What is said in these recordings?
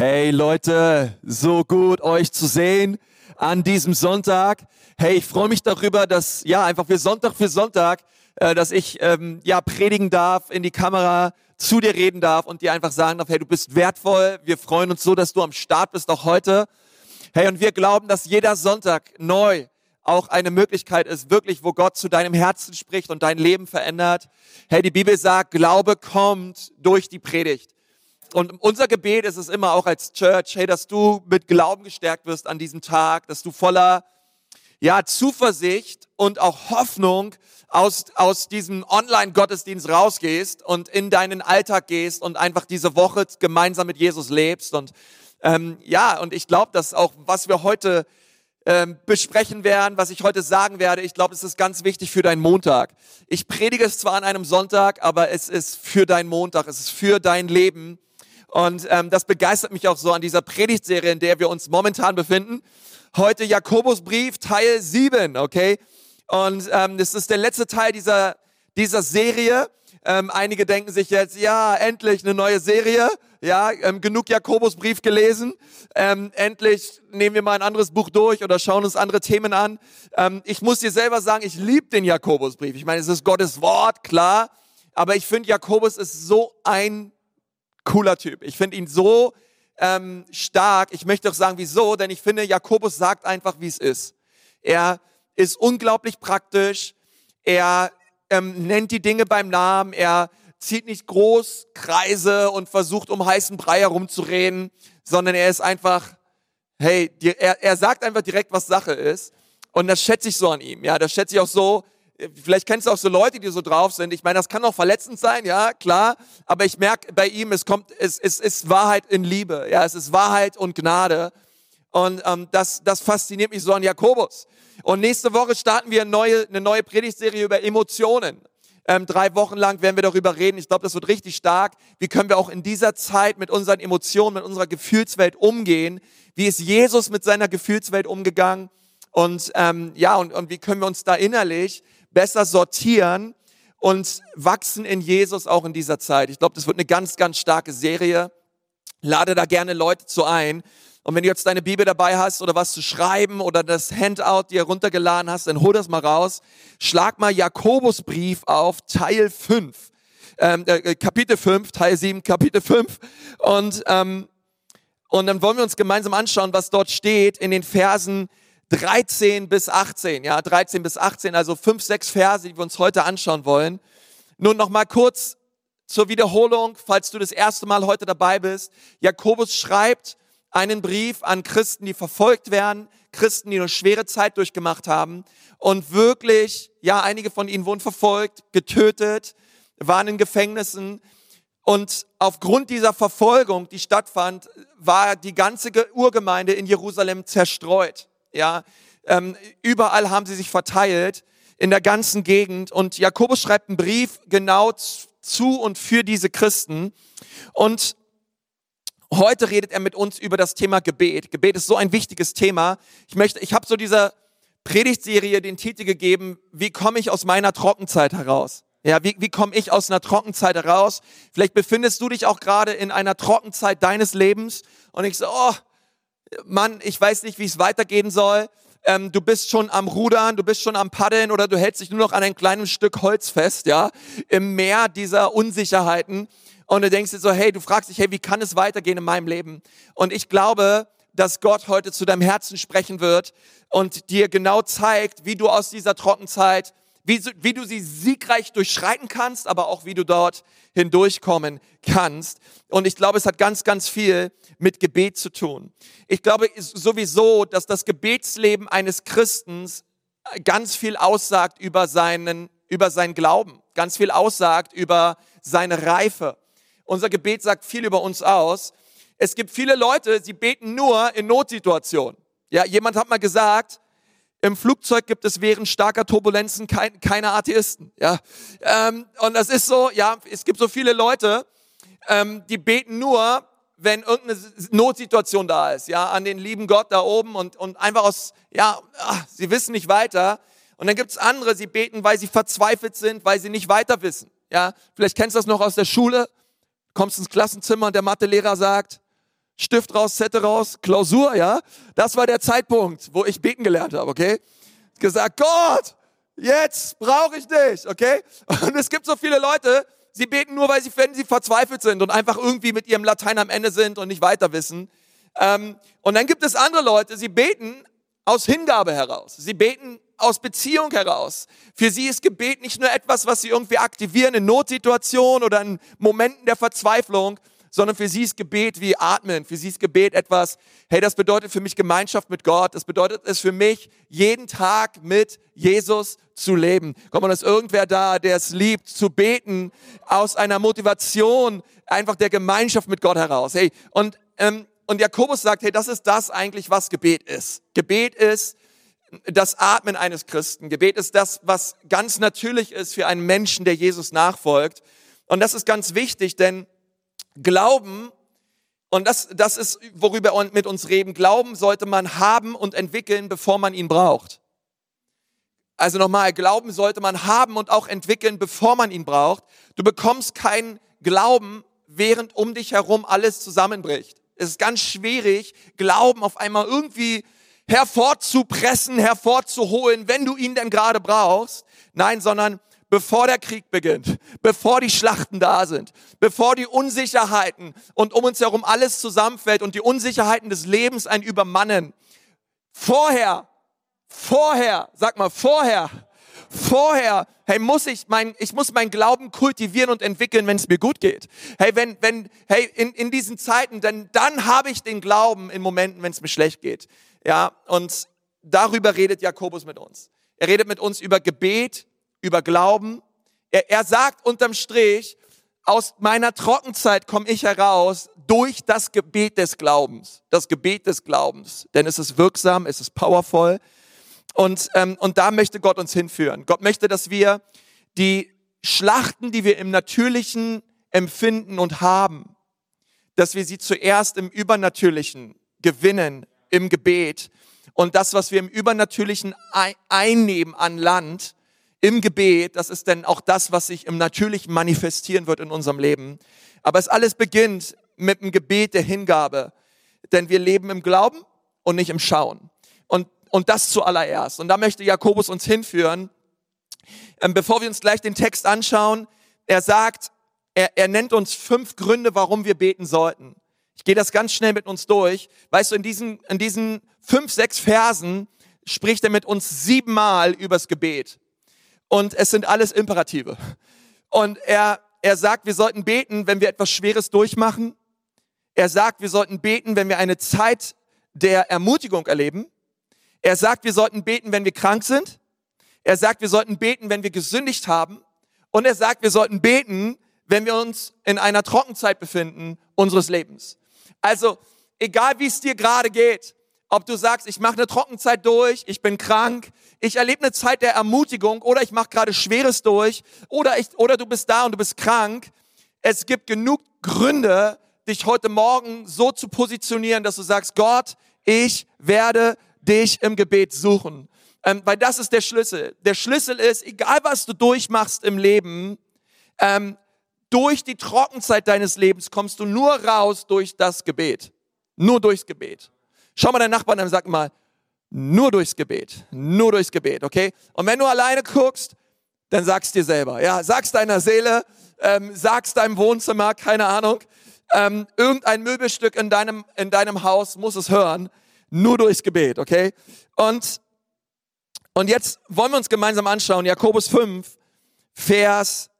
Hey Leute, so gut euch zu sehen an diesem Sonntag. Hey, ich freue mich darüber, dass ja einfach für Sonntag für Sonntag, äh, dass ich ähm, ja predigen darf, in die Kamera zu dir reden darf und dir einfach sagen darf, hey, du bist wertvoll. Wir freuen uns so, dass du am Start bist auch heute. Hey, und wir glauben, dass jeder Sonntag neu auch eine Möglichkeit ist, wirklich, wo Gott zu deinem Herzen spricht und dein Leben verändert. Hey, die Bibel sagt, Glaube kommt durch die Predigt. Und unser Gebet ist es immer auch als Church, hey, dass du mit Glauben gestärkt wirst an diesem Tag, dass du voller ja, Zuversicht und auch Hoffnung aus, aus diesem Online-Gottesdienst rausgehst und in deinen Alltag gehst und einfach diese Woche gemeinsam mit Jesus lebst. Und ähm, ja, und ich glaube, dass auch, was wir heute ähm, besprechen werden, was ich heute sagen werde, ich glaube, es ist ganz wichtig für deinen Montag. Ich predige es zwar an einem Sonntag, aber es ist für deinen Montag, es ist für dein Leben. Und ähm, das begeistert mich auch so an dieser Predigtserie, in der wir uns momentan befinden. Heute Jakobusbrief Teil 7, okay? Und ähm, das ist der letzte Teil dieser, dieser Serie. Ähm, einige denken sich jetzt, ja, endlich eine neue Serie. Ja, ähm, genug Jakobusbrief gelesen. Ähm, endlich nehmen wir mal ein anderes Buch durch oder schauen uns andere Themen an. Ähm, ich muss dir selber sagen, ich liebe den Jakobusbrief. Ich meine, es ist Gottes Wort, klar. Aber ich finde, Jakobus ist so ein cooler Typ. Ich finde ihn so ähm, stark. Ich möchte auch sagen, wieso, denn ich finde, Jakobus sagt einfach, wie es ist. Er ist unglaublich praktisch. Er ähm, nennt die Dinge beim Namen. Er zieht nicht groß Kreise und versucht um heißen Brei herumzureden, sondern er ist einfach, hey, er, er sagt einfach direkt, was Sache ist. Und das schätze ich so an ihm. Ja, das schätze ich auch so, Vielleicht kennst du auch so Leute, die so drauf sind. Ich meine, das kann auch verletzend sein, ja, klar. Aber ich merke bei ihm, es kommt, es, es ist Wahrheit in Liebe. Ja, es ist Wahrheit und Gnade. Und ähm, das, das fasziniert mich so an Jakobus. Und nächste Woche starten wir eine neue, eine neue Predigtserie über Emotionen. Ähm, drei Wochen lang werden wir darüber reden. Ich glaube, das wird richtig stark. Wie können wir auch in dieser Zeit mit unseren Emotionen, mit unserer Gefühlswelt umgehen? Wie ist Jesus mit seiner Gefühlswelt umgegangen? Und ähm, ja, und, und wie können wir uns da innerlich besser sortieren und wachsen in Jesus auch in dieser Zeit. Ich glaube, das wird eine ganz, ganz starke Serie. Lade da gerne Leute zu ein. Und wenn du jetzt deine Bibel dabei hast oder was zu schreiben oder das Handout dir runtergeladen hast, dann hol das mal raus. Schlag mal Jakobusbrief auf, Teil 5. Ähm, äh, Kapitel 5, Teil 7, Kapitel 5. Und, ähm, und dann wollen wir uns gemeinsam anschauen, was dort steht in den Versen 13 bis 18, ja, 13 bis 18, also fünf, sechs Verse, die wir uns heute anschauen wollen. Nun noch mal kurz zur Wiederholung, falls du das erste Mal heute dabei bist. Jakobus schreibt einen Brief an Christen, die verfolgt werden, Christen, die eine schwere Zeit durchgemacht haben und wirklich, ja, einige von ihnen wurden verfolgt, getötet, waren in Gefängnissen und aufgrund dieser Verfolgung, die stattfand, war die ganze Urgemeinde in Jerusalem zerstreut. Ja, ähm, überall haben sie sich verteilt in der ganzen Gegend. Und Jakobus schreibt einen Brief genau zu und für diese Christen. Und heute redet er mit uns über das Thema Gebet. Gebet ist so ein wichtiges Thema. Ich möchte, ich habe so dieser Predigtserie den Titel gegeben, wie komme ich aus meiner Trockenzeit heraus? Ja, wie, wie komme ich aus einer Trockenzeit heraus? Vielleicht befindest du dich auch gerade in einer Trockenzeit deines Lebens und ich so, oh, Mann, ich weiß nicht, wie es weitergehen soll. Ähm, du bist schon am Rudern, du bist schon am Paddeln oder du hältst dich nur noch an einem kleinen Stück Holz fest, ja, im Meer dieser Unsicherheiten. Und du denkst dir so, hey, du fragst dich, hey, wie kann es weitergehen in meinem Leben? Und ich glaube, dass Gott heute zu deinem Herzen sprechen wird und dir genau zeigt, wie du aus dieser Trockenzeit wie, wie du sie siegreich durchschreiten kannst, aber auch wie du dort hindurchkommen kannst. Und ich glaube, es hat ganz, ganz viel mit Gebet zu tun. Ich glaube sowieso, dass das Gebetsleben eines Christens ganz viel aussagt über seinen, über seinen Glauben, ganz viel aussagt über seine Reife. Unser Gebet sagt viel über uns aus. Es gibt viele Leute, sie beten nur in Notsituationen. Ja, jemand hat mal gesagt, im Flugzeug gibt es während starker Turbulenzen kein, keine Atheisten. Ja, ähm, und das ist so. Ja, es gibt so viele Leute, ähm, die beten nur, wenn irgendeine Notsituation da ist. Ja, an den lieben Gott da oben und und einfach aus ja, ach, sie wissen nicht weiter. Und dann gibt es andere, sie beten, weil sie verzweifelt sind, weil sie nicht weiter wissen. Ja, vielleicht kennst du das noch aus der Schule. Kommst ins Klassenzimmer und der Mathelehrer sagt: Stift raus, Zettel raus, Klausur, ja. Das war der Zeitpunkt, wo ich beten gelernt habe, okay? Gesagt, Gott, jetzt brauche ich dich, okay? Und es gibt so viele Leute, sie beten nur, weil sie, wenn sie verzweifelt sind und einfach irgendwie mit ihrem Latein am Ende sind und nicht weiter wissen. Ähm, und dann gibt es andere Leute, sie beten aus Hingabe heraus. Sie beten aus Beziehung heraus. Für sie ist Gebet nicht nur etwas, was sie irgendwie aktivieren in Notsituationen oder in Momenten der Verzweiflung, sondern für sie ist Gebet wie Atmen. Für sie ist Gebet etwas, hey, das bedeutet für mich Gemeinschaft mit Gott. Das bedeutet es für mich, jeden Tag mit Jesus zu leben. Kommt man, ist irgendwer da, der es liebt, zu beten, aus einer Motivation einfach der Gemeinschaft mit Gott heraus. Hey, und, ähm, und Jakobus sagt, hey, das ist das eigentlich, was Gebet ist. Gebet ist das Atmen eines Christen. Gebet ist das, was ganz natürlich ist für einen Menschen, der Jesus nachfolgt. Und das ist ganz wichtig, denn Glauben, und das, das ist, worüber wir mit uns reden, Glauben sollte man haben und entwickeln, bevor man ihn braucht. Also nochmal, Glauben sollte man haben und auch entwickeln, bevor man ihn braucht. Du bekommst keinen Glauben, während um dich herum alles zusammenbricht. Es ist ganz schwierig, Glauben auf einmal irgendwie hervorzupressen, hervorzuholen, wenn du ihn denn gerade brauchst. Nein, sondern bevor der Krieg beginnt, bevor die Schlachten da sind, bevor die Unsicherheiten und um uns herum alles zusammenfällt und die Unsicherheiten des Lebens ein übermannen. Vorher, vorher, sag mal, vorher, vorher, hey, muss ich mein, ich muss meinen Glauben kultivieren und entwickeln, wenn es mir gut geht. Hey, wenn, wenn, hey, in, in diesen Zeiten, denn dann habe ich den Glauben in Momenten, wenn es mir schlecht geht. Ja, und darüber redet Jakobus mit uns. Er redet mit uns über Gebet, über Glauben. Er, er sagt unterm Strich, aus meiner Trockenzeit komme ich heraus durch das Gebet des Glaubens. Das Gebet des Glaubens. Denn es ist wirksam, es ist powerful. Und, ähm, und da möchte Gott uns hinführen. Gott möchte, dass wir die Schlachten, die wir im Natürlichen empfinden und haben, dass wir sie zuerst im Übernatürlichen gewinnen, im Gebet. Und das, was wir im Übernatürlichen einnehmen an Land, im Gebet, das ist dann auch das, was sich im Natürlichen manifestieren wird in unserem Leben. Aber es alles beginnt mit dem Gebet der Hingabe. Denn wir leben im Glauben und nicht im Schauen. Und, und das zuallererst. Und da möchte Jakobus uns hinführen. Ähm, bevor wir uns gleich den Text anschauen, er sagt, er, er nennt uns fünf Gründe, warum wir beten sollten. Ich gehe das ganz schnell mit uns durch. Weißt du, in diesen, in diesen fünf, sechs Versen spricht er mit uns siebenmal übers Gebet. Und es sind alles Imperative. Und er, er sagt, wir sollten beten, wenn wir etwas Schweres durchmachen. Er sagt, wir sollten beten, wenn wir eine Zeit der Ermutigung erleben. Er sagt, wir sollten beten, wenn wir krank sind. Er sagt, wir sollten beten, wenn wir gesündigt haben. Und er sagt, wir sollten beten, wenn wir uns in einer Trockenzeit befinden unseres Lebens. Also, egal wie es dir gerade geht, ob du sagst, ich mache eine Trockenzeit durch, ich bin krank, ich erlebe eine Zeit der Ermutigung oder ich mache gerade Schweres durch oder, ich, oder du bist da und du bist krank. Es gibt genug Gründe, dich heute Morgen so zu positionieren, dass du sagst, Gott, ich werde dich im Gebet suchen. Ähm, weil das ist der Schlüssel. Der Schlüssel ist, egal was du durchmachst im Leben, ähm, durch die Trockenzeit deines Lebens kommst du nur raus durch das Gebet. Nur durchs Gebet. Schau mal deinen Nachbarn an und sag mal, nur durchs Gebet. Nur durchs Gebet, okay? Und wenn du alleine guckst, dann sagst dir selber, ja, sagst deiner Seele, ähm, sagst deinem Wohnzimmer, keine Ahnung, ähm, irgendein Möbelstück in deinem, in deinem Haus muss es hören, nur durchs Gebet, okay? Und, und jetzt wollen wir uns gemeinsam anschauen, Jakobus 5, Vers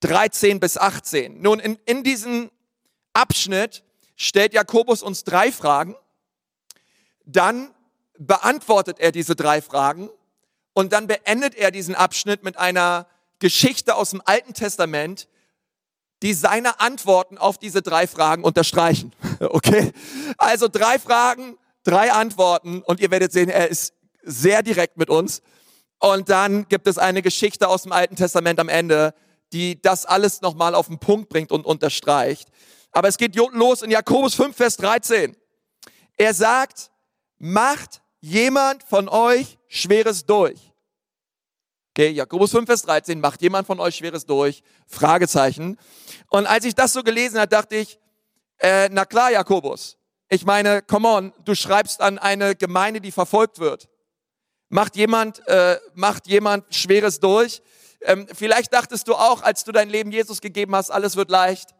13 bis 18. Nun, in, in diesem Abschnitt stellt Jakobus uns drei Fragen. Dann beantwortet er diese drei Fragen und dann beendet er diesen Abschnitt mit einer Geschichte aus dem Alten Testament, die seine Antworten auf diese drei Fragen unterstreichen. Okay? Also drei Fragen, drei Antworten und ihr werdet sehen, er ist sehr direkt mit uns. Und dann gibt es eine Geschichte aus dem Alten Testament am Ende, die das alles nochmal auf den Punkt bringt und unterstreicht. Aber es geht los in Jakobus 5, Vers 13. Er sagt, macht jemand von euch Schweres durch? Okay, Jakobus 5, Vers 13, macht jemand von euch Schweres durch? Fragezeichen. Und als ich das so gelesen habe, dachte ich, äh, na klar, Jakobus, Ich meine, come on, du schreibst an eine Gemeinde, die verfolgt wird. Macht jemand, äh, macht jemand Schweres durch? Ähm, vielleicht dachtest du auch, als du dein Leben Jesus gegeben hast, alles wird leicht,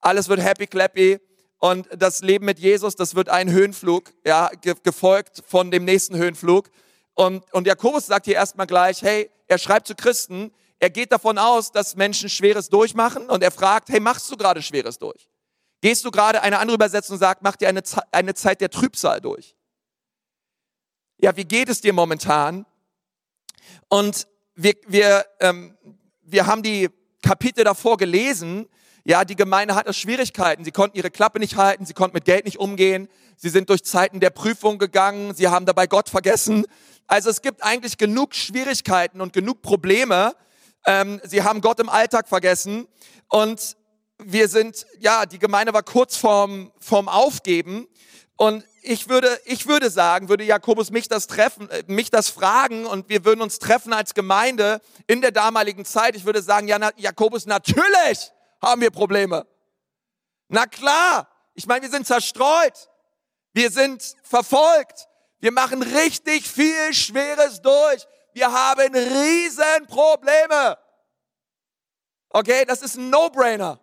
alles wird happy clappy und das Leben mit Jesus, das wird ein Höhenflug, ja, ge gefolgt von dem nächsten Höhenflug. Und, und Jakobus sagt hier erstmal gleich, hey, er schreibt zu Christen, er geht davon aus, dass Menschen Schweres durchmachen und er fragt, hey, machst du gerade Schweres durch? Gehst du gerade, eine andere Übersetzung sagt, mach dir eine, eine Zeit der Trübsal durch? Ja, wie geht es dir momentan? Und wir, wir, ähm, wir haben die Kapitel davor gelesen. Ja, die Gemeinde hatte Schwierigkeiten. Sie konnten ihre Klappe nicht halten, sie konnten mit Geld nicht umgehen. Sie sind durch Zeiten der Prüfung gegangen, sie haben dabei Gott vergessen. Also es gibt eigentlich genug Schwierigkeiten und genug Probleme. Ähm, sie haben Gott im Alltag vergessen und wir sind, ja, die Gemeinde war kurz vorm, vorm Aufgeben und ich würde, ich würde sagen, würde Jakobus mich das treffen, äh, mich das fragen und wir würden uns treffen als Gemeinde in der damaligen Zeit. Ich würde sagen, ja, na, Jakobus, natürlich haben wir Probleme. Na klar. Ich meine, wir sind zerstreut. Wir sind verfolgt. Wir machen richtig viel Schweres durch. Wir haben riesen Probleme. Okay, das ist ein No-Brainer.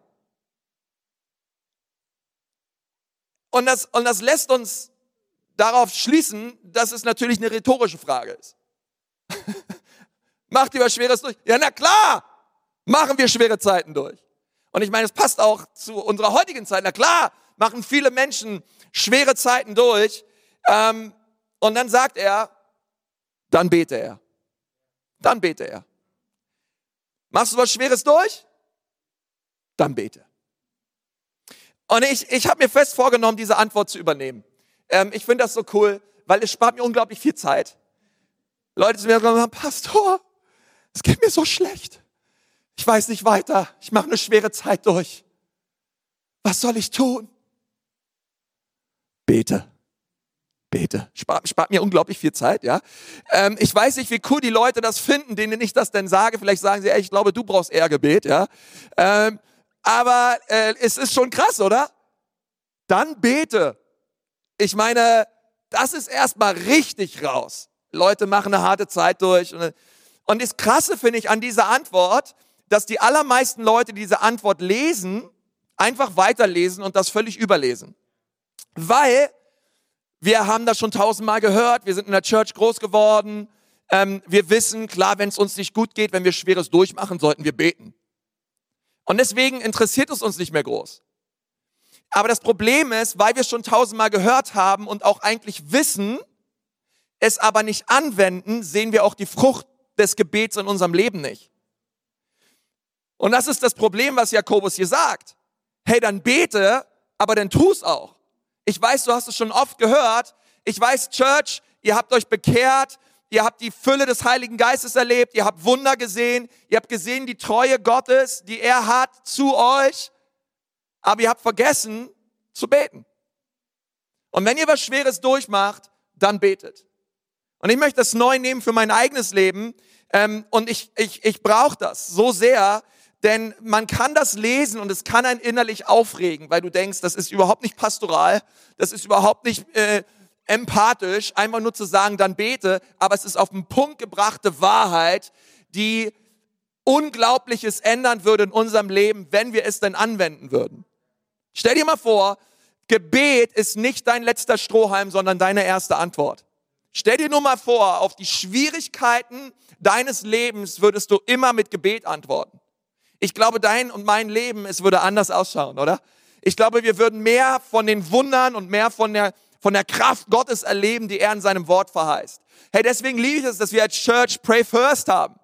Und das, und das lässt uns darauf schließen, dass es natürlich eine rhetorische Frage ist. Macht ihr was Schweres durch? Ja, na klar, machen wir schwere Zeiten durch. Und ich meine, es passt auch zu unserer heutigen Zeit. Na klar, machen viele Menschen schwere Zeiten durch. Ähm, und dann sagt er, dann bete er. Dann bete er. Machst du was Schweres durch? Dann bete. Und ich, ich habe mir fest vorgenommen, diese Antwort zu übernehmen. Ähm, ich finde das so cool, weil es spart mir unglaublich viel Zeit. Leute zu mir sagen, Pastor, es geht mir so schlecht. Ich weiß nicht weiter. Ich mache eine schwere Zeit durch. Was soll ich tun? Bete. Bete. Spart, spart mir unglaublich viel Zeit, ja. Ähm, ich weiß nicht, wie cool die Leute das finden, denen ich das denn sage. Vielleicht sagen sie, ey, ich glaube, du brauchst eher Gebet, ja. Ähm, aber äh, es ist schon krass, oder? Dann bete. Ich meine, das ist erstmal richtig raus. Leute machen eine harte Zeit durch. Und, und das Krasse finde ich an dieser Antwort, dass die allermeisten Leute diese Antwort lesen, einfach weiterlesen und das völlig überlesen. Weil wir haben das schon tausendmal gehört, wir sind in der Church groß geworden, ähm, wir wissen, klar, wenn es uns nicht gut geht, wenn wir Schweres durchmachen, sollten wir beten. Und deswegen interessiert es uns nicht mehr groß. Aber das Problem ist, weil wir es schon tausendmal gehört haben und auch eigentlich wissen, es aber nicht anwenden, sehen wir auch die Frucht des Gebets in unserem Leben nicht. Und das ist das Problem, was Jakobus hier sagt. Hey, dann bete, aber dann tu es auch. Ich weiß, du hast es schon oft gehört. Ich weiß, Church, ihr habt euch bekehrt, ihr habt die Fülle des Heiligen Geistes erlebt, ihr habt Wunder gesehen, ihr habt gesehen die Treue Gottes, die er hat zu euch, aber ihr habt vergessen zu beten. Und wenn ihr was Schweres durchmacht, dann betet. Und ich möchte das neu nehmen für mein eigenes Leben ähm, und ich, ich, ich brauche das so sehr, denn man kann das lesen und es kann einen innerlich aufregen, weil du denkst, das ist überhaupt nicht pastoral, das ist überhaupt nicht äh, empathisch, einfach nur zu sagen, dann bete, aber es ist auf den Punkt gebrachte Wahrheit, die Unglaubliches ändern würde in unserem Leben, wenn wir es denn anwenden würden. Stell dir mal vor, Gebet ist nicht dein letzter Strohhalm, sondern deine erste Antwort. Stell dir nur mal vor, auf die Schwierigkeiten deines Lebens würdest du immer mit Gebet antworten. Ich glaube, dein und mein Leben, es würde anders ausschauen, oder? Ich glaube, wir würden mehr von den Wundern und mehr von der von der Kraft Gottes erleben, die er in seinem Wort verheißt. Hey, deswegen liebe ich es, dass wir als Church Pray First haben.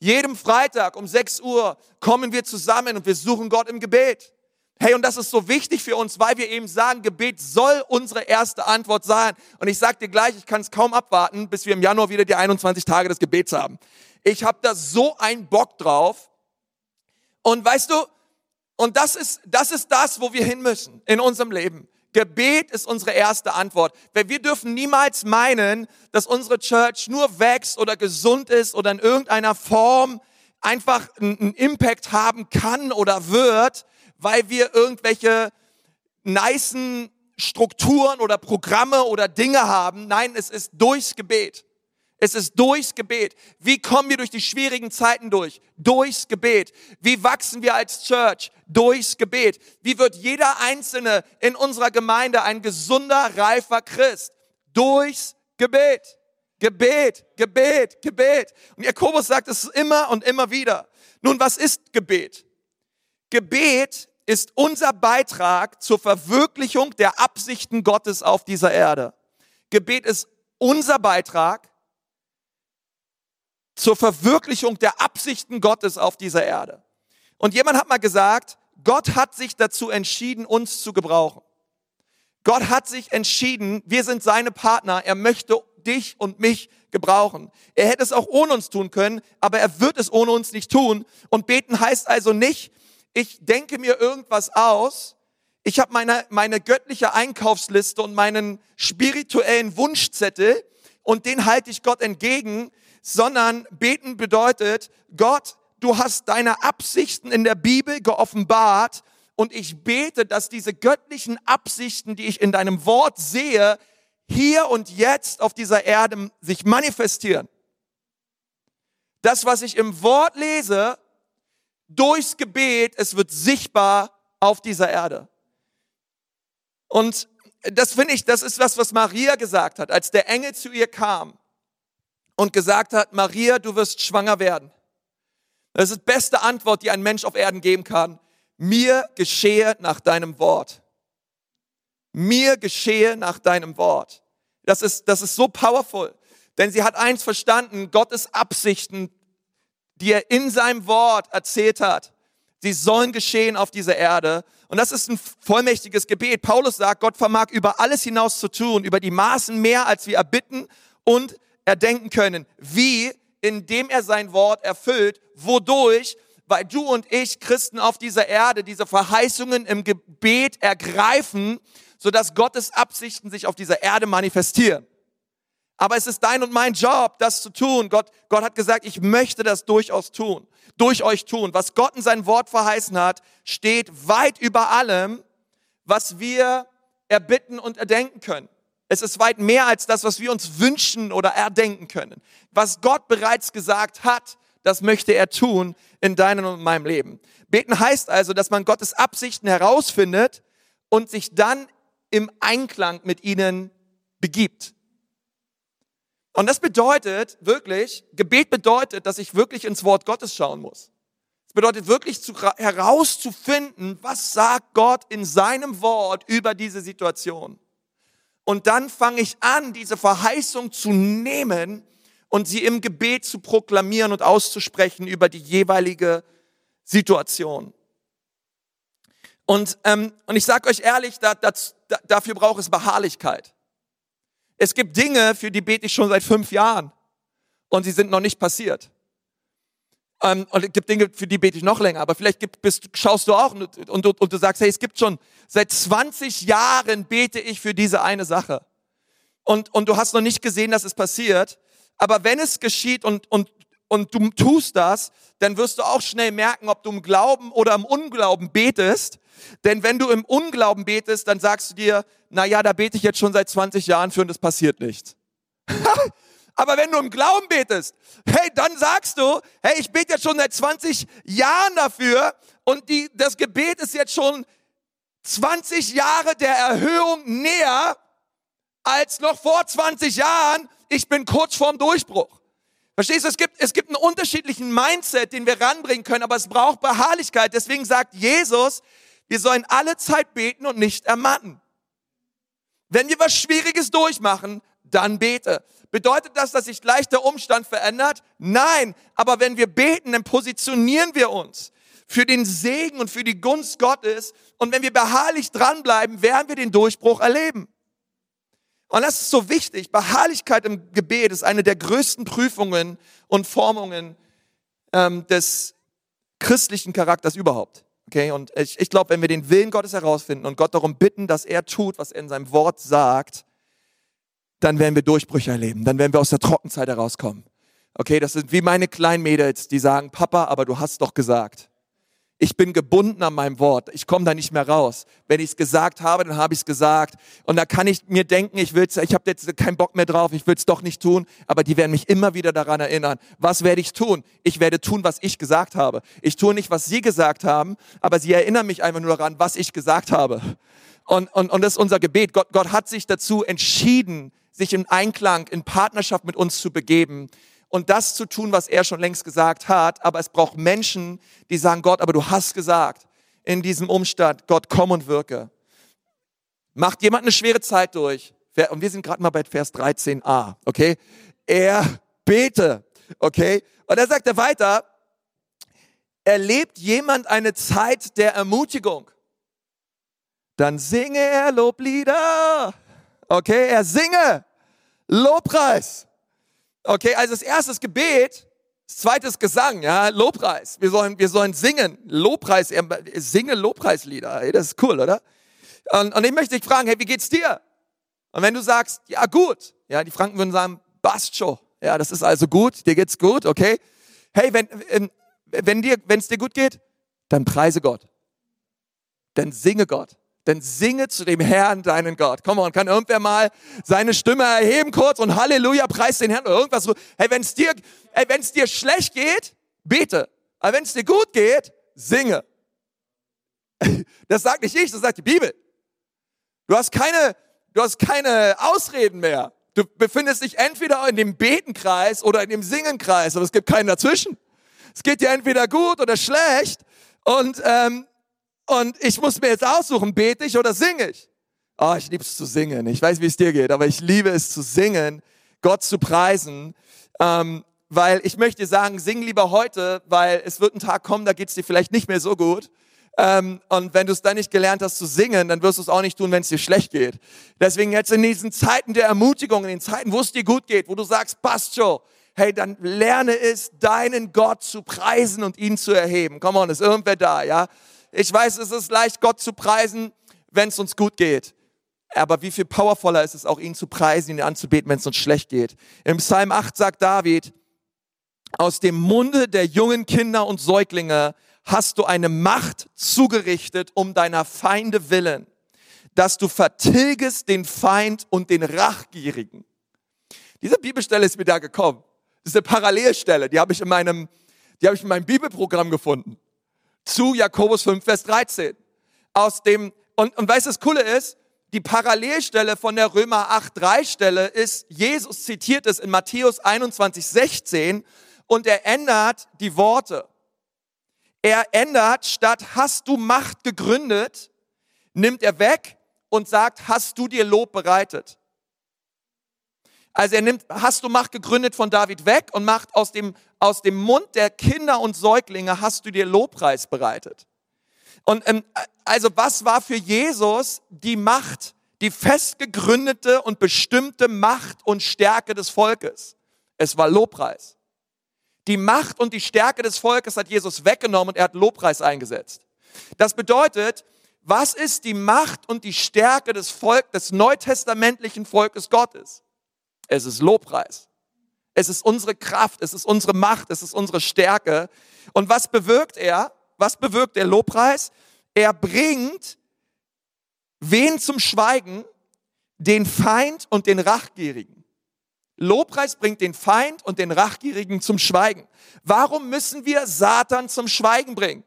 Jedem Freitag um 6 Uhr kommen wir zusammen und wir suchen Gott im Gebet. Hey, und das ist so wichtig für uns, weil wir eben sagen, Gebet soll unsere erste Antwort sein. Und ich sag dir gleich, ich kann es kaum abwarten, bis wir im Januar wieder die 21 Tage des Gebets haben. Ich habe da so einen Bock drauf. Und weißt du, und das ist, das ist das, wo wir hin müssen in unserem Leben. Gebet ist unsere erste Antwort. Weil wir dürfen niemals meinen, dass unsere Church nur wächst oder gesund ist oder in irgendeiner Form einfach einen Impact haben kann oder wird, weil wir irgendwelche nicen Strukturen oder Programme oder Dinge haben. Nein, es ist durchs Gebet. Es ist durchs Gebet. Wie kommen wir durch die schwierigen Zeiten durch? Durchs Gebet. Wie wachsen wir als Church? Durchs Gebet. Wie wird jeder Einzelne in unserer Gemeinde ein gesunder, reifer Christ? Durchs Gebet. Gebet, Gebet, Gebet. Und Jakobus sagt es immer und immer wieder. Nun, was ist Gebet? Gebet ist unser Beitrag zur Verwirklichung der Absichten Gottes auf dieser Erde. Gebet ist unser Beitrag zur Verwirklichung der Absichten Gottes auf dieser Erde. Und jemand hat mal gesagt, Gott hat sich dazu entschieden, uns zu gebrauchen. Gott hat sich entschieden, wir sind seine Partner, er möchte dich und mich gebrauchen. Er hätte es auch ohne uns tun können, aber er wird es ohne uns nicht tun. Und beten heißt also nicht, ich denke mir irgendwas aus, ich habe meine, meine göttliche Einkaufsliste und meinen spirituellen Wunschzettel und den halte ich Gott entgegen, sondern beten bedeutet, Gott, du hast deine Absichten in der Bibel geoffenbart und ich bete, dass diese göttlichen Absichten, die ich in deinem Wort sehe, hier und jetzt auf dieser Erde sich manifestieren. Das, was ich im Wort lese, durchs Gebet, es wird sichtbar auf dieser Erde. Und das finde ich, das ist was, was Maria gesagt hat, als der Engel zu ihr kam und gesagt hat, Maria, du wirst schwanger werden. Das ist die beste Antwort, die ein Mensch auf Erden geben kann. Mir geschehe nach deinem Wort. Mir geschehe nach deinem Wort. Das ist, das ist so powerful. Denn sie hat eins verstanden, Gottes Absichten, die er in seinem Wort erzählt hat, sie sollen geschehen auf dieser Erde. Und das ist ein vollmächtiges Gebet. Paulus sagt, Gott vermag über alles hinaus zu tun, über die Maßen mehr, als wir erbitten und erdenken können. Wie? Indem er sein Wort erfüllt. Wodurch? Weil du und ich, Christen auf dieser Erde, diese Verheißungen im Gebet ergreifen, sodass Gottes Absichten sich auf dieser Erde manifestieren. Aber es ist dein und mein Job, das zu tun. Gott, Gott hat gesagt, ich möchte das durchaus tun, durch euch tun. Was Gott in sein Wort verheißen hat, steht weit über allem, was wir erbitten und erdenken können. Es ist weit mehr als das, was wir uns wünschen oder erdenken können. Was Gott bereits gesagt hat, das möchte er tun in deinem und meinem Leben. Beten heißt also, dass man Gottes Absichten herausfindet und sich dann im Einklang mit ihnen begibt. Und das bedeutet wirklich, Gebet bedeutet, dass ich wirklich ins Wort Gottes schauen muss. Es bedeutet wirklich zu, herauszufinden, was sagt Gott in seinem Wort über diese Situation. Und dann fange ich an, diese Verheißung zu nehmen und sie im Gebet zu proklamieren und auszusprechen über die jeweilige Situation. Und, ähm, und ich sage euch ehrlich, da, da, dafür braucht es Beharrlichkeit. Es gibt Dinge, für die bete ich schon seit fünf Jahren und sie sind noch nicht passiert. Ähm, und es gibt Dinge, für die bete ich noch länger, aber vielleicht gibt, bist, schaust du auch und, und, und du sagst, hey, es gibt schon seit 20 Jahren bete ich für diese eine Sache. Und, und du hast noch nicht gesehen, dass es passiert. Aber wenn es geschieht und, und, und du tust das, dann wirst du auch schnell merken, ob du im Glauben oder im Unglauben betest. Denn wenn du im Unglauben betest, dann sagst du dir, na ja, da bete ich jetzt schon seit 20 Jahren für und es passiert nichts. Aber wenn du im Glauben betest, hey, dann sagst du, hey, ich bete jetzt schon seit 20 Jahren dafür und die, das Gebet ist jetzt schon 20 Jahre der Erhöhung näher als noch vor 20 Jahren. Ich bin kurz vorm Durchbruch. Verstehst du, es gibt, es gibt einen unterschiedlichen Mindset, den wir ranbringen können, aber es braucht Beharrlichkeit. Deswegen sagt Jesus, wir sollen alle Zeit beten und nicht ermatten. Wenn wir was Schwieriges durchmachen, dann bete. Bedeutet das, dass sich gleich der Umstand verändert? Nein, aber wenn wir beten, dann positionieren wir uns für den Segen und für die Gunst Gottes. Und wenn wir beharrlich dranbleiben, werden wir den Durchbruch erleben. Und das ist so wichtig. Beharrlichkeit im Gebet ist eine der größten Prüfungen und Formungen ähm, des christlichen Charakters überhaupt. Okay, und ich, ich glaube, wenn wir den Willen Gottes herausfinden und Gott darum bitten, dass er tut, was er in seinem Wort sagt, dann werden wir Durchbrüche erleben. Dann werden wir aus der Trockenzeit herauskommen. Okay, das sind wie meine kleinen Mädels, die sagen, Papa, aber du hast doch gesagt. Ich bin gebunden an meinem Wort. Ich komme da nicht mehr raus. Wenn ich es gesagt habe, dann habe ich es gesagt. Und da kann ich mir denken, ich will's, ich habe jetzt keinen Bock mehr drauf, ich will es doch nicht tun. Aber die werden mich immer wieder daran erinnern. Was werde ich tun? Ich werde tun, was ich gesagt habe. Ich tue nicht, was sie gesagt haben, aber sie erinnern mich einfach nur daran, was ich gesagt habe. Und, und, und das ist unser Gebet. Gott, Gott hat sich dazu entschieden, sich in Einklang, in Partnerschaft mit uns zu begeben und das zu tun, was er schon längst gesagt hat. Aber es braucht Menschen, die sagen, Gott, aber du hast gesagt, in diesem Umstand, Gott, komm und wirke. Macht jemand eine schwere Zeit durch. Und wir sind gerade mal bei Vers 13a, okay? Er bete, okay? Und dann sagt er weiter, erlebt jemand eine Zeit der Ermutigung, dann singe er Loblieder. Okay, er singe Lobpreis. Okay, also das erste ist Gebet, das zweite ist Gesang, ja, Lobpreis. Wir sollen, wir sollen singen, Lobpreis, singe Lobpreislieder. Hey, das ist cool, oder? Und, und ich möchte dich fragen, hey, wie geht's dir? Und wenn du sagst, ja gut, ja, die Franken würden sagen, Bastcho, ja, das ist also gut, dir geht's gut, okay? Hey, wenn, wenn dir, wenn es dir gut geht, dann preise Gott. Dann singe Gott dann singe zu dem Herrn, deinen Gott. Komm on, kann irgendwer mal seine Stimme erheben kurz und Halleluja, preis den Herrn oder irgendwas so. Hey, wenn es dir, hey, wenn dir schlecht geht, bete. Aber wenn es dir gut geht, singe. Das sagt nicht ich, das sagt die Bibel. Du hast keine, du hast keine Ausreden mehr. Du befindest dich entweder in dem Betenkreis oder in dem Singenkreis, aber es gibt keinen dazwischen. Es geht dir entweder gut oder schlecht und ähm, und ich muss mir jetzt aussuchen, bete ich oder singe ich? Oh, ich liebe es zu singen. Ich weiß, wie es dir geht, aber ich liebe es zu singen, Gott zu preisen. Ähm, weil ich möchte sagen, sing lieber heute, weil es wird ein Tag kommen, da geht es dir vielleicht nicht mehr so gut. Ähm, und wenn du es dann nicht gelernt hast zu singen, dann wirst du es auch nicht tun, wenn es dir schlecht geht. Deswegen jetzt in diesen Zeiten der Ermutigung, in den Zeiten, wo es dir gut geht, wo du sagst, passt schon, hey, dann lerne es, deinen Gott zu preisen und ihn zu erheben. Come on, ist irgendwer da, ja? Ich weiß, es ist leicht, Gott zu preisen, wenn es uns gut geht. Aber wie viel powervoller ist es auch, ihn zu preisen, ihn anzubeten, wenn es uns schlecht geht. Im Psalm 8 sagt David, aus dem Munde der jungen Kinder und Säuglinge hast du eine Macht zugerichtet um deiner Feinde willen, dass du vertilgest den Feind und den Rachgierigen. Diese Bibelstelle ist mir da gekommen. Das ist eine Parallelstelle, die habe ich in meinem, die habe ich in meinem Bibelprogramm gefunden zu Jakobus 5, Vers 13. Aus dem, und, und weißt du, das Coole ist, die Parallelstelle von der Römer 8, 3 Stelle ist, Jesus zitiert es in Matthäus 21, 16 und er ändert die Worte. Er ändert statt hast du Macht gegründet, nimmt er weg und sagt, hast du dir Lob bereitet. Also er nimmt, hast du Macht gegründet von David weg und macht aus dem, aus dem Mund der Kinder und Säuglinge hast du dir Lobpreis bereitet. Und ähm, also was war für Jesus die Macht, die festgegründete und bestimmte Macht und Stärke des Volkes? Es war Lobpreis. Die Macht und die Stärke des Volkes hat Jesus weggenommen und er hat Lobpreis eingesetzt. Das bedeutet, was ist die Macht und die Stärke des Volk, des neutestamentlichen Volkes Gottes? Es ist Lobpreis. Es ist unsere Kraft, es ist unsere Macht, es ist unsere Stärke. Und was bewirkt er? Was bewirkt der Lobpreis? Er bringt wen zum Schweigen? Den Feind und den Rachgierigen. Lobpreis bringt den Feind und den Rachgierigen zum Schweigen. Warum müssen wir Satan zum Schweigen bringen?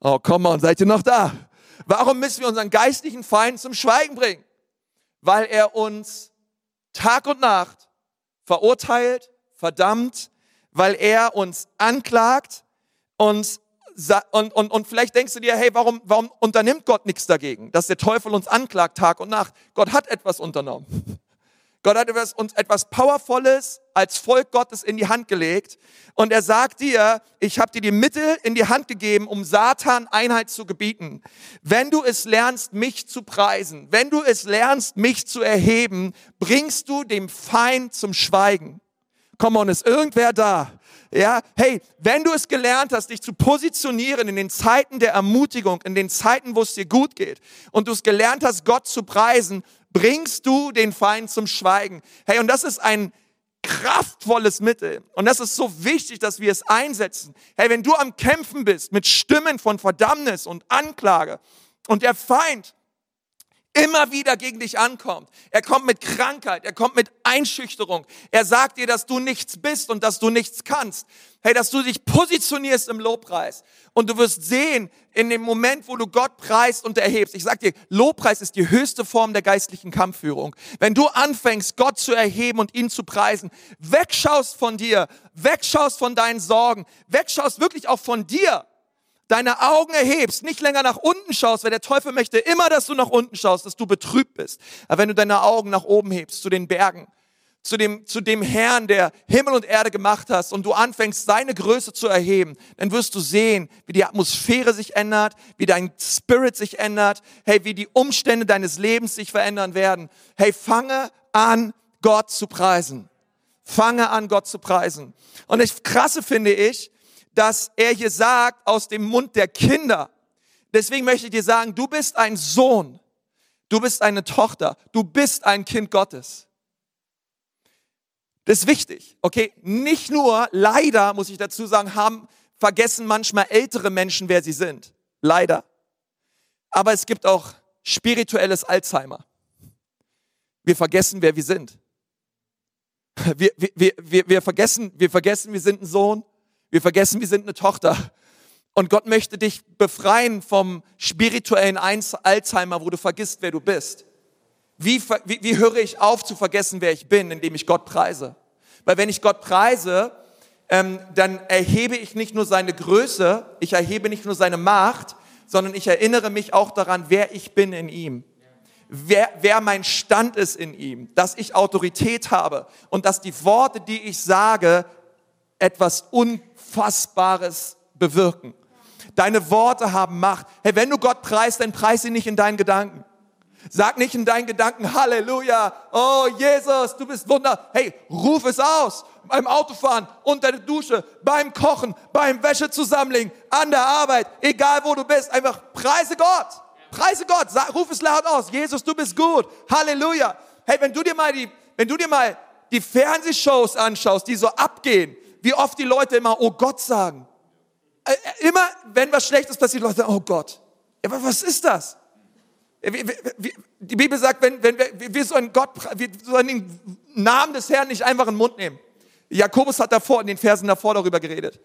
Oh, komm on, seid ihr noch da? Warum müssen wir unseren geistlichen Feind zum Schweigen bringen? Weil er uns Tag und Nacht verurteilt, verdammt, weil er uns anklagt und, und, und, und vielleicht denkst du dir, hey, warum, warum unternimmt Gott nichts dagegen, dass der Teufel uns anklagt Tag und Nacht? Gott hat etwas unternommen. Gott hat uns etwas Powervolles als Volk Gottes in die Hand gelegt und er sagt dir, ich habe dir die Mittel in die Hand gegeben, um Satan Einheit zu gebieten. Wenn du es lernst, mich zu preisen, wenn du es lernst, mich zu erheben, bringst du dem Feind zum Schweigen. Komm on, ist irgendwer da? Ja, hey, wenn du es gelernt hast, dich zu positionieren in den Zeiten der Ermutigung, in den Zeiten, wo es dir gut geht, und du es gelernt hast, Gott zu preisen, bringst du den Feind zum Schweigen. Hey, und das ist ein kraftvolles Mittel. Und das ist so wichtig, dass wir es einsetzen. Hey, wenn du am Kämpfen bist mit Stimmen von Verdammnis und Anklage und der Feind immer wieder gegen dich ankommt. Er kommt mit Krankheit, er kommt mit Einschüchterung. Er sagt dir, dass du nichts bist und dass du nichts kannst. Hey, dass du dich positionierst im Lobpreis. Und du wirst sehen, in dem Moment, wo du Gott preist und erhebst. Ich sag dir, Lobpreis ist die höchste Form der geistlichen Kampfführung. Wenn du anfängst, Gott zu erheben und ihn zu preisen, wegschaust von dir, wegschaust von deinen Sorgen, wegschaust wirklich auch von dir, deine Augen erhebst, nicht länger nach unten schaust, weil der Teufel möchte immer, dass du nach unten schaust, dass du betrübt bist. Aber wenn du deine Augen nach oben hebst, zu den Bergen, zu dem, zu dem Herrn, der Himmel und Erde gemacht hast und du anfängst, seine Größe zu erheben, dann wirst du sehen, wie die Atmosphäre sich ändert, wie dein Spirit sich ändert, hey, wie die Umstände deines Lebens sich verändern werden. Hey, fange an, Gott zu preisen. Fange an, Gott zu preisen. Und das Krasse finde ich, dass er hier sagt aus dem Mund der Kinder. Deswegen möchte ich dir sagen, du bist ein Sohn, du bist eine Tochter, du bist ein Kind Gottes. Das ist wichtig, okay? Nicht nur, leider muss ich dazu sagen, haben vergessen manchmal ältere Menschen, wer sie sind. Leider. Aber es gibt auch spirituelles Alzheimer. Wir vergessen, wer wir sind. Wir, wir, wir, wir, vergessen, wir vergessen, wir sind ein Sohn. Wir vergessen, wir sind eine Tochter. Und Gott möchte dich befreien vom spirituellen Alzheimer, wo du vergisst, wer du bist. Wie, wie, wie höre ich auf zu vergessen, wer ich bin, indem ich Gott preise? Weil wenn ich Gott preise, ähm, dann erhebe ich nicht nur seine Größe, ich erhebe nicht nur seine Macht, sondern ich erinnere mich auch daran, wer ich bin in ihm. Wer, wer mein Stand ist in ihm, dass ich Autorität habe und dass die Worte, die ich sage, etwas un Unfassbares bewirken. Deine Worte haben Macht. Hey, wenn du Gott preist, dann preis ihn nicht in deinen Gedanken. Sag nicht in deinen Gedanken, Halleluja, oh Jesus, du bist Wunder. Hey, ruf es aus. Beim Autofahren, unter der Dusche, beim Kochen, beim Wäsche zusammenlegen, an der Arbeit, egal wo du bist, einfach preise Gott. Preise Gott. Sag, ruf es laut aus. Jesus, du bist gut. Halleluja. Hey, wenn du dir mal die, wenn du dir mal die Fernsehshows anschaust, die so abgehen, wie oft die Leute immer, oh Gott sagen. Äh, äh, immer, wenn was Schlechtes passiert, Leute sagen, oh Gott. Aber was ist das? Die Bibel sagt, wenn, wenn wir, wir sollen Gott, wir sollen den Namen des Herrn nicht einfach in den Mund nehmen. Jakobus hat davor, in den Versen davor darüber geredet.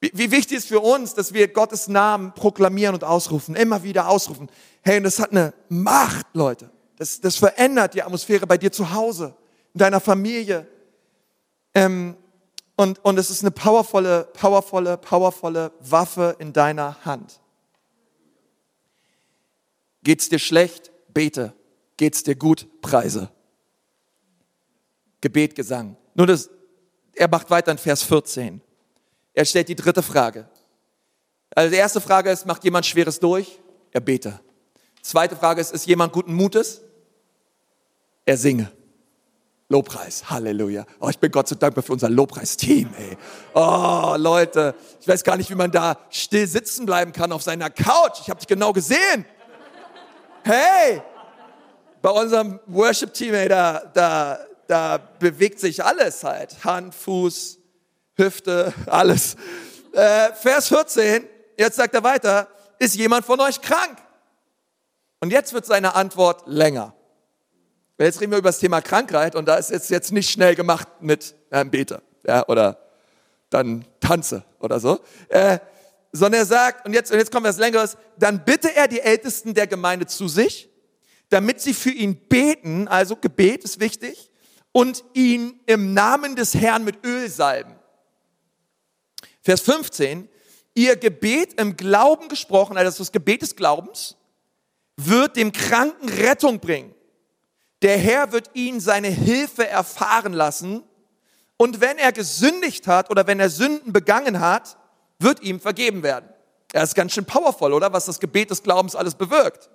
Wie, wie wichtig ist für uns, dass wir Gottes Namen proklamieren und ausrufen, immer wieder ausrufen. Hey, und das hat eine Macht, Leute. Das, das verändert die Atmosphäre bei dir zu Hause, in deiner Familie. Ähm, und, und es ist eine powervolle, powervolle, powervolle Waffe in deiner Hand. Geht's dir schlecht? Bete. Geht's dir gut? Preise. Gebet, Gesang. Nur das, er macht weiter in Vers 14. Er stellt die dritte Frage. Also die erste Frage ist, macht jemand Schweres durch? Er bete. Zweite Frage ist, ist jemand guten Mutes? Er singe. Lobpreis, Halleluja. Oh, ich bin Gott so dankbar für unser Lobpreisteam, ey. Oh, Leute, ich weiß gar nicht, wie man da still sitzen bleiben kann auf seiner Couch. Ich habe dich genau gesehen. Hey, bei unserem Worship-Team, ey, da, da, da bewegt sich alles halt. Hand, Fuß, Hüfte, alles. Äh, Vers 14, jetzt sagt er weiter, ist jemand von euch krank? Und jetzt wird seine Antwort länger. Jetzt reden wir über das Thema Krankheit und da ist es jetzt nicht schnell gemacht mit einem Beter ja, oder dann tanze oder so, äh, sondern er sagt, und jetzt, und jetzt kommt was Längeres, dann bitte er die Ältesten der Gemeinde zu sich, damit sie für ihn beten, also Gebet ist wichtig, und ihn im Namen des Herrn mit Öl salben. Vers 15, ihr Gebet im Glauben gesprochen, also das Gebet des Glaubens, wird dem Kranken Rettung bringen. Der Herr wird ihn seine Hilfe erfahren lassen. Und wenn er gesündigt hat oder wenn er Sünden begangen hat, wird ihm vergeben werden. Er ist ganz schön powerful, oder? Was das Gebet des Glaubens alles bewirkt.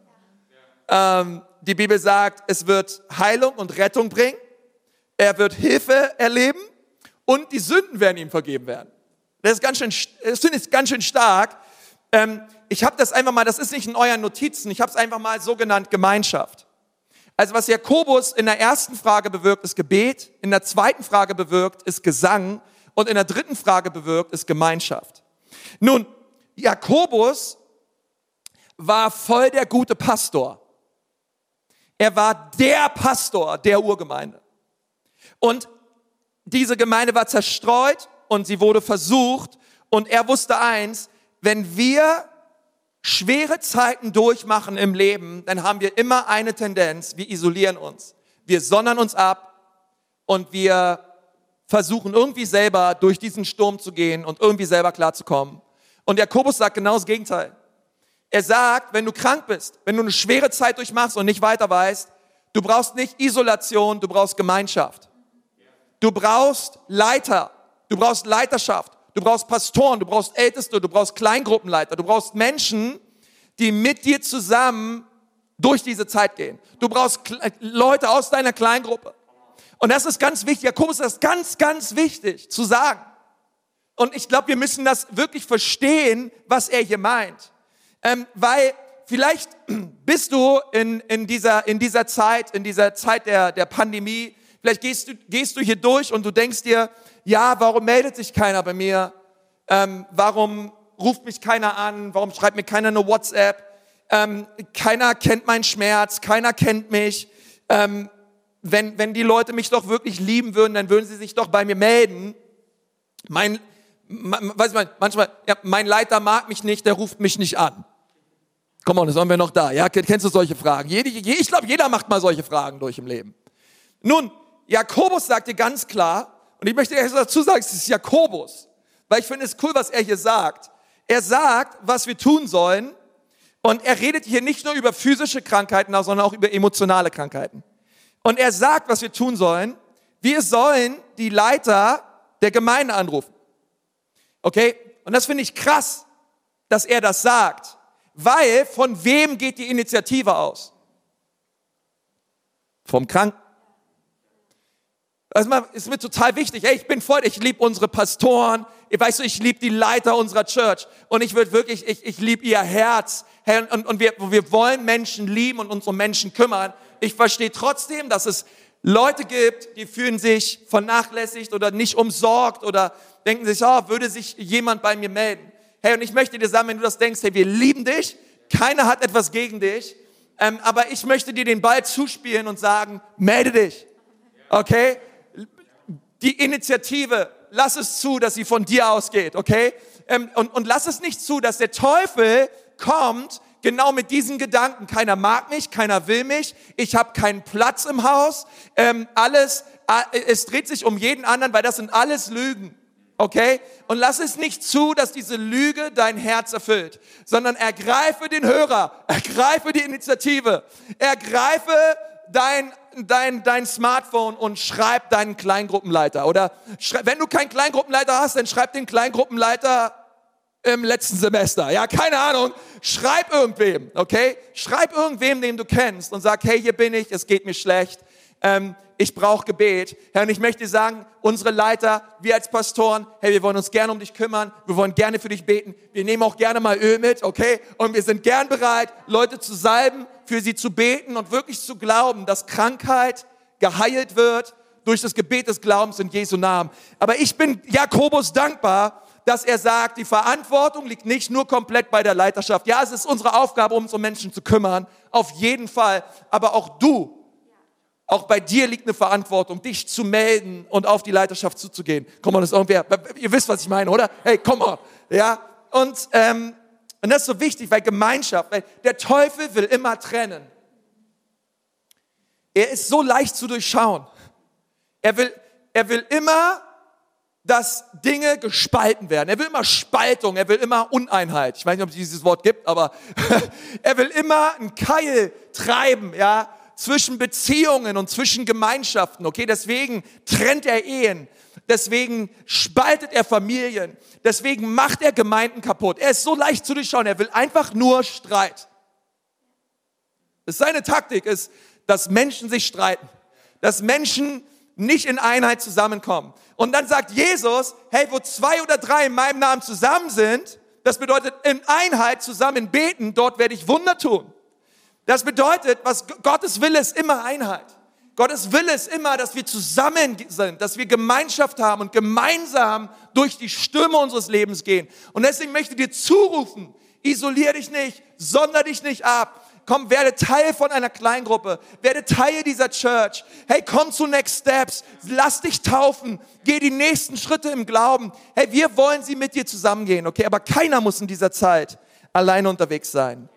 Ähm, die Bibel sagt, es wird Heilung und Rettung bringen. Er wird Hilfe erleben und die Sünden werden ihm vergeben werden. Das ist ganz schön, das ich ganz schön stark. Ähm, ich habe das einfach mal, das ist nicht in euren Notizen, ich habe es einfach mal so genannt Gemeinschaft. Also was Jakobus in der ersten Frage bewirkt, ist Gebet, in der zweiten Frage bewirkt, ist Gesang und in der dritten Frage bewirkt, ist Gemeinschaft. Nun, Jakobus war voll der gute Pastor. Er war der Pastor der Urgemeinde. Und diese Gemeinde war zerstreut und sie wurde versucht. Und er wusste eins, wenn wir schwere Zeiten durchmachen im Leben, dann haben wir immer eine Tendenz, wir isolieren uns. Wir sondern uns ab und wir versuchen irgendwie selber durch diesen Sturm zu gehen und irgendwie selber klarzukommen. Und Jakobus sagt genau das Gegenteil. Er sagt, wenn du krank bist, wenn du eine schwere Zeit durchmachst und nicht weiter weißt, du brauchst nicht Isolation, du brauchst Gemeinschaft. Du brauchst Leiter, du brauchst Leiterschaft, du brauchst Pastoren, du brauchst Älteste, du brauchst Kleingruppenleiter, du brauchst Menschen, die mit dir zusammen durch diese Zeit gehen. Du brauchst Leute aus deiner Kleingruppe. Und das ist ganz wichtig. Jakobus ist ganz, ganz wichtig zu sagen. Und ich glaube, wir müssen das wirklich verstehen, was er hier meint. Ähm, weil vielleicht bist du in, in, dieser, in dieser Zeit, in dieser Zeit der, der Pandemie, vielleicht gehst du, gehst du hier durch und du denkst dir, ja, warum meldet sich keiner bei mir? Ähm, warum ruft mich keiner an? Warum schreibt mir keiner eine WhatsApp? Ähm, keiner kennt meinen Schmerz, keiner kennt mich. Ähm, wenn, wenn die Leute mich doch wirklich lieben würden, dann würden sie sich doch bei mir melden. Mein, weiß man, manchmal, ja, mein Leiter mag mich nicht, der ruft mich nicht an. Komm on, haben wir noch da. Ja, kennst du solche Fragen? Jede, ich glaube, jeder macht mal solche Fragen durch im Leben. Nun, Jakobus sagte ganz klar, und ich möchte erst dazu sagen, es ist Jakobus, weil ich finde es cool, was er hier sagt. Er sagt, was wir tun sollen, und er redet hier nicht nur über physische Krankheiten, sondern auch über emotionale Krankheiten. Und er sagt, was wir tun sollen. Wir sollen die Leiter der Gemeinde anrufen. Okay? Und das finde ich krass, dass er das sagt. Weil von wem geht die Initiative aus? Vom Kranken. Das ist mir total wichtig. Hey, ich bin voll, ich liebe unsere Pastoren. Weißt du, ich liebe die Leiter unserer Church. Und ich würde wirklich, ich, ich liebe ihr Herz. Hey, und, und wir, wir wollen Menschen lieben und uns um Menschen kümmern. Ich verstehe trotzdem, dass es Leute gibt, die fühlen sich vernachlässigt oder nicht umsorgt oder denken sich, oh, würde sich jemand bei mir melden. Hey, und ich möchte dir sagen, wenn du das denkst, hey, wir lieben dich, keiner hat etwas gegen dich, ähm, aber ich möchte dir den Ball zuspielen und sagen, melde dich. Okay? Die Initiative, lass es zu, dass sie von dir ausgeht, okay? Ähm, und, und lass es nicht zu, dass der Teufel kommt, genau mit diesen Gedanken. Keiner mag mich, keiner will mich, ich habe keinen Platz im Haus, ähm, alles, es dreht sich um jeden anderen, weil das sind alles Lügen. Okay? Und lass es nicht zu, dass diese Lüge dein Herz erfüllt, sondern ergreife den Hörer, ergreife die Initiative, ergreife dein, dein, dein Smartphone und schreib deinen Kleingruppenleiter. Oder wenn du keinen Kleingruppenleiter hast, dann schreib den Kleingruppenleiter im letzten Semester. Ja, keine Ahnung. Schreib irgendwem, okay? Schreib irgendwem, den du kennst und sag, hey, hier bin ich, es geht mir schlecht. Ähm, ich brauche Gebet. Herr, und ich möchte sagen, unsere Leiter, wir als Pastoren, hey, wir wollen uns gerne um dich kümmern, wir wollen gerne für dich beten, wir nehmen auch gerne mal Öl mit, okay? Und wir sind gern bereit, Leute zu salben, für sie zu beten und wirklich zu glauben, dass Krankheit geheilt wird durch das Gebet des Glaubens in Jesu Namen. Aber ich bin Jakobus dankbar, dass er sagt, die Verantwortung liegt nicht nur komplett bei der Leiterschaft. Ja, es ist unsere Aufgabe, um uns um Menschen zu kümmern, auf jeden Fall. Aber auch du auch bei dir liegt eine Verantwortung, dich zu melden und auf die Leiterschaft zuzugehen. Komm mal, das ist irgendwer. Ihr wisst, was ich meine, oder? Hey, komm mal. Ja. Und, ähm, und das ist so wichtig, weil Gemeinschaft, weil der Teufel will immer trennen. Er ist so leicht zu durchschauen. Er will, er will immer, dass Dinge gespalten werden. Er will immer Spaltung, er will immer Uneinheit. Ich weiß nicht, ob es dieses Wort gibt, aber er will immer einen Keil treiben, ja, zwischen Beziehungen und zwischen Gemeinschaften. Okay, deswegen trennt er Ehen. Deswegen spaltet er Familien. Deswegen macht er Gemeinden kaputt. Er ist so leicht zu durchschauen. Er will einfach nur Streit. Seine Taktik ist, dass Menschen sich streiten. Dass Menschen nicht in Einheit zusammenkommen. Und dann sagt Jesus, hey, wo zwei oder drei in meinem Namen zusammen sind, das bedeutet in Einheit zusammen beten, dort werde ich Wunder tun. Das bedeutet, was Gottes Wille ist immer Einheit. Gottes Wille ist immer, dass wir zusammen sind, dass wir Gemeinschaft haben und gemeinsam durch die Stürme unseres Lebens gehen. Und deswegen möchte ich dir zurufen, isolier dich nicht, sonder dich nicht ab. Komm, werde Teil von einer Kleingruppe, werde Teil dieser Church. Hey, komm zu Next Steps, lass dich taufen, geh die nächsten Schritte im Glauben. Hey, wir wollen sie mit dir zusammengehen, okay? Aber keiner muss in dieser Zeit alleine unterwegs sein,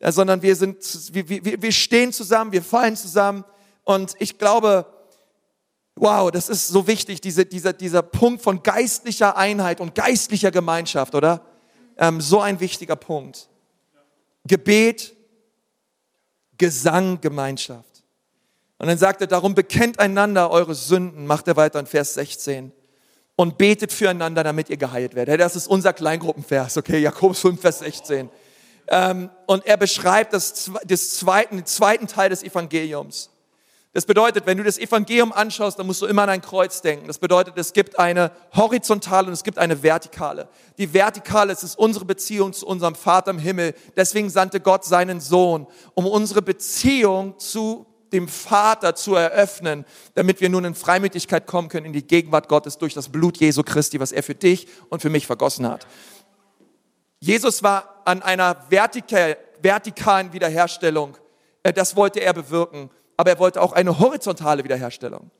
sondern wir sind, wir, wir, wir stehen zusammen, wir fallen zusammen und ich glaube, wow, das ist so wichtig, diese, dieser, dieser Punkt von geistlicher Einheit und geistlicher Gemeinschaft, oder? Ähm, so ein wichtiger Punkt. Gebet, Gesang, Gemeinschaft. Und dann sagt er, darum bekennt einander eure Sünden, macht er weiter in Vers 16 und betet füreinander, damit ihr geheilt werdet. Das ist unser Kleingruppenvers, okay, Jakobus 5, Vers 16. Ähm, und er beschreibt das, das zweiten, den zweiten Teil des Evangeliums. Das bedeutet, wenn du das Evangelium anschaust, dann musst du immer an ein Kreuz denken. Das bedeutet, es gibt eine horizontale und es gibt eine vertikale. Die vertikale ist, ist unsere Beziehung zu unserem Vater im Himmel. Deswegen sandte Gott seinen Sohn, um unsere Beziehung zu dem Vater zu eröffnen, damit wir nun in Freimütigkeit kommen können in die Gegenwart Gottes durch das Blut Jesu Christi, was er für dich und für mich vergossen hat. Jesus war an einer vertikalen Wiederherstellung. Äh, das wollte er bewirken aber er wollte auch eine horizontale Wiederherstellung.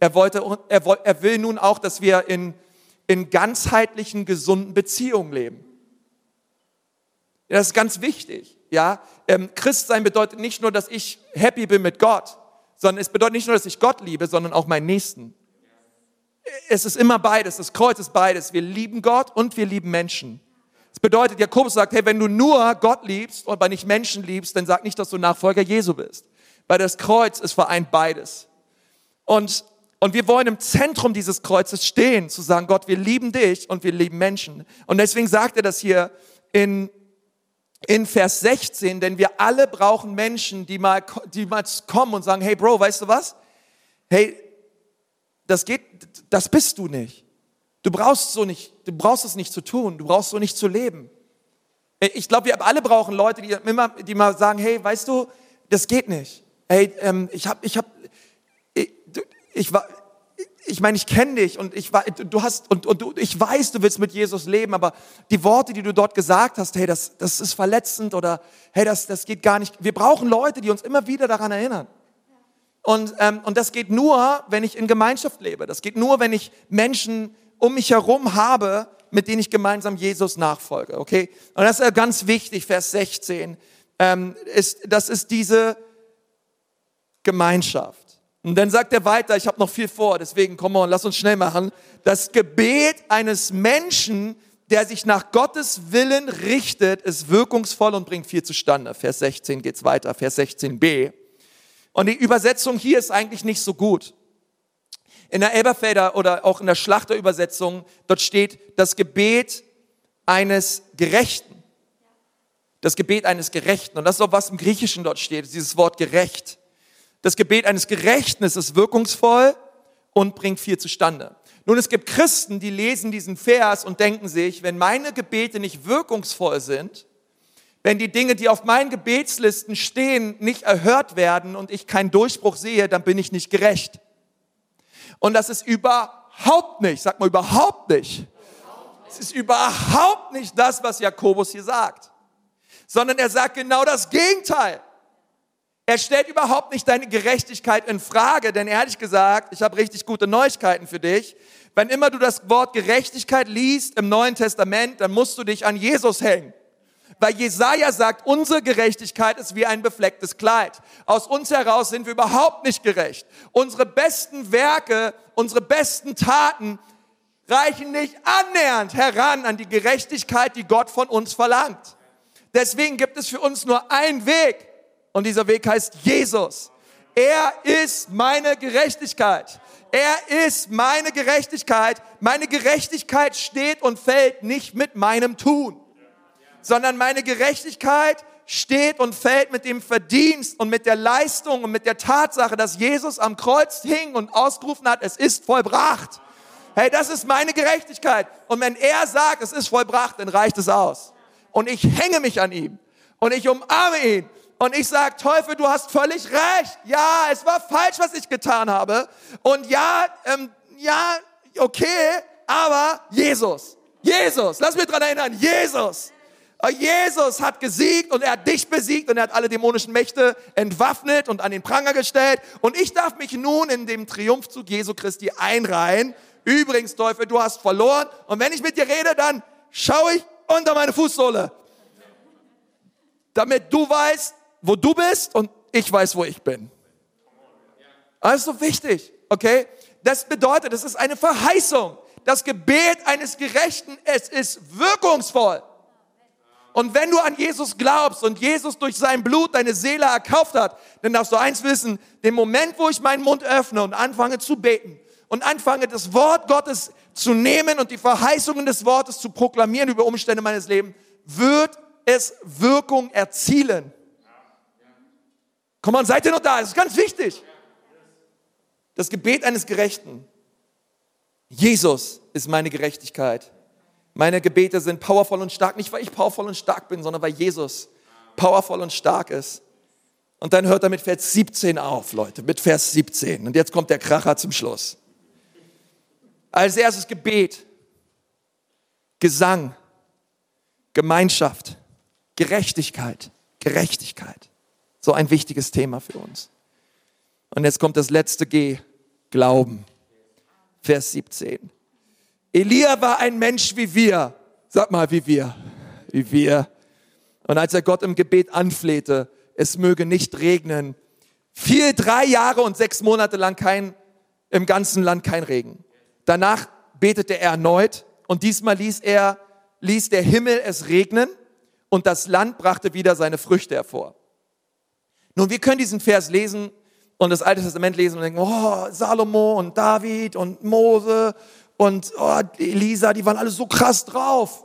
Er, wollte, er, er will nun auch, dass wir in, in ganzheitlichen, gesunden Beziehungen leben. Das ist ganz wichtig. Ja? Ähm, Christsein bedeutet nicht nur, dass ich happy bin mit Gott, sondern es bedeutet nicht nur, dass ich Gott liebe, sondern auch meinen Nächsten. Es ist immer beides, das Kreuz ist beides. Wir lieben Gott und wir lieben Menschen. Das bedeutet, Jakobus sagt, hey, wenn du nur Gott liebst und aber nicht Menschen liebst, dann sag nicht, dass du Nachfolger Jesu bist. Weil das Kreuz, es vereint beides. Und, und wir wollen im Zentrum dieses Kreuzes stehen, zu sagen, Gott, wir lieben dich und wir lieben Menschen. Und deswegen sagt er das hier in, in Vers 16, denn wir alle brauchen Menschen, die mal, die mal kommen und sagen, hey Bro, weißt du was? Hey, das geht, das bist du nicht. Du brauchst so nicht, du brauchst es nicht zu tun, du brauchst so nicht zu leben. Ich glaube, wir alle brauchen Leute, die immer, die mal sagen, hey, weißt du, das geht nicht hey, ähm, ich habe, ich habe, ich, ich war, ich meine, ich kenne dich und ich war, du hast und, und du, ich weiß, du willst mit Jesus leben, aber die Worte, die du dort gesagt hast, hey, das, das ist verletzend oder hey, das, das geht gar nicht. Wir brauchen Leute, die uns immer wieder daran erinnern. Und, ähm, und das geht nur, wenn ich in Gemeinschaft lebe. Das geht nur, wenn ich Menschen um mich herum habe, mit denen ich gemeinsam Jesus nachfolge. Okay? Und das ist ganz wichtig, Vers 16. Ähm, ist, das ist diese Gemeinschaft. Und dann sagt er weiter, ich habe noch viel vor, deswegen komm mal, lass uns schnell machen. Das Gebet eines Menschen, der sich nach Gottes Willen richtet, ist wirkungsvoll und bringt viel zustande. Vers 16 geht's weiter, Vers 16b. Und die Übersetzung hier ist eigentlich nicht so gut. In der Elberfelder oder auch in der Schlachterübersetzung, dort steht das Gebet eines Gerechten. Das Gebet eines Gerechten. Und das ist auch was im Griechischen dort steht, dieses Wort gerecht. Das Gebet eines Gerechten ist wirkungsvoll und bringt viel zustande. Nun, es gibt Christen, die lesen diesen Vers und denken sich, wenn meine Gebete nicht wirkungsvoll sind, wenn die Dinge, die auf meinen Gebetslisten stehen, nicht erhört werden und ich keinen Durchbruch sehe, dann bin ich nicht gerecht. Und das ist überhaupt nicht, sag mal überhaupt nicht. Es ist überhaupt nicht das, was Jakobus hier sagt, sondern er sagt genau das Gegenteil. Er stellt überhaupt nicht deine Gerechtigkeit in Frage, denn ehrlich gesagt, ich habe richtig gute Neuigkeiten für dich. Wenn immer du das Wort Gerechtigkeit liest im Neuen Testament, dann musst du dich an Jesus hängen. Weil Jesaja sagt, unsere Gerechtigkeit ist wie ein beflecktes Kleid. Aus uns heraus sind wir überhaupt nicht gerecht. Unsere besten Werke, unsere besten Taten reichen nicht annähernd heran an die Gerechtigkeit, die Gott von uns verlangt. Deswegen gibt es für uns nur einen Weg und dieser Weg heißt Jesus. Er ist meine Gerechtigkeit. Er ist meine Gerechtigkeit. Meine Gerechtigkeit steht und fällt nicht mit meinem Tun, sondern meine Gerechtigkeit steht und fällt mit dem Verdienst und mit der Leistung und mit der Tatsache, dass Jesus am Kreuz hing und ausgerufen hat, es ist vollbracht. Hey, das ist meine Gerechtigkeit. Und wenn er sagt, es ist vollbracht, dann reicht es aus. Und ich hänge mich an ihm und ich umarme ihn Und ich sage, Teufel, du hast völlig recht. Ja, es war falsch, was ich getan habe. Und ja, ähm, ja, okay, aber Jesus. Jesus, lass mich dran erinnern, Jesus. Jesus hat gesiegt und er hat dich besiegt und er hat alle dämonischen Mächte entwaffnet und an den Pranger gestellt. Und ich darf mich nun in dem Triumphzug Jesu Christi einreihen. Übrigens, Teufel, du hast verloren. Und wenn ich mit dir rede, dann schaue ich unter meine Fußsohle. Damit du weißt, wo du bist und ich weiß, wo ich bin. Also wichtig, okay? Das bedeutet, es ist eine Verheißung. Das Gebet eines Gerechten, es ist wirkungsvoll. Und wenn du an Jesus glaubst und Jesus durch sein Blut deine Seele erkauft hat, dann darfst du eins wissen, den Moment, wo ich meinen Mund öffne und anfange zu beten und anfange das Wort Gottes zu nehmen und die Verheißungen des Wortes zu proklamieren über Umstände meines Lebens, wird es Wirkung erzielen. Komm on, seid ihr noch da? Das ist ganz wichtig. Das Gebet eines Gerechten. Jesus ist meine Gerechtigkeit. Meine Gebete sind powervoll und stark, nicht weil ich powervoll und stark bin, sondern weil Jesus powervoll und stark ist. Und dann hört er mit Vers 17 auf, Leute, mit Vers 17. Und jetzt kommt der Kracher zum Schluss. Als erstes Gebet, Gesang, Gemeinschaft, Gerechtigkeit, Gerechtigkeit. So ein wichtiges Thema für uns. Und jetzt kommt das letzte G, Glauben. Vers 17. Elia war ein Mensch wie wir. Sag mal, wie wir. Wie wir. Und als er Gott im Gebet anflehte, es möge nicht regnen, fiel drei Jahre und sechs Monate lang kein, im ganzen Land kein Regen. Danach betete er erneut und diesmal ließ er, ließ der Himmel es regnen und das Land brachte wieder seine Früchte hervor. Nun, wir können diesen Vers lesen und das Alte Testament lesen und denken, oh, Salomo und David und Mose und oh, Elisa, die waren alle so krass drauf.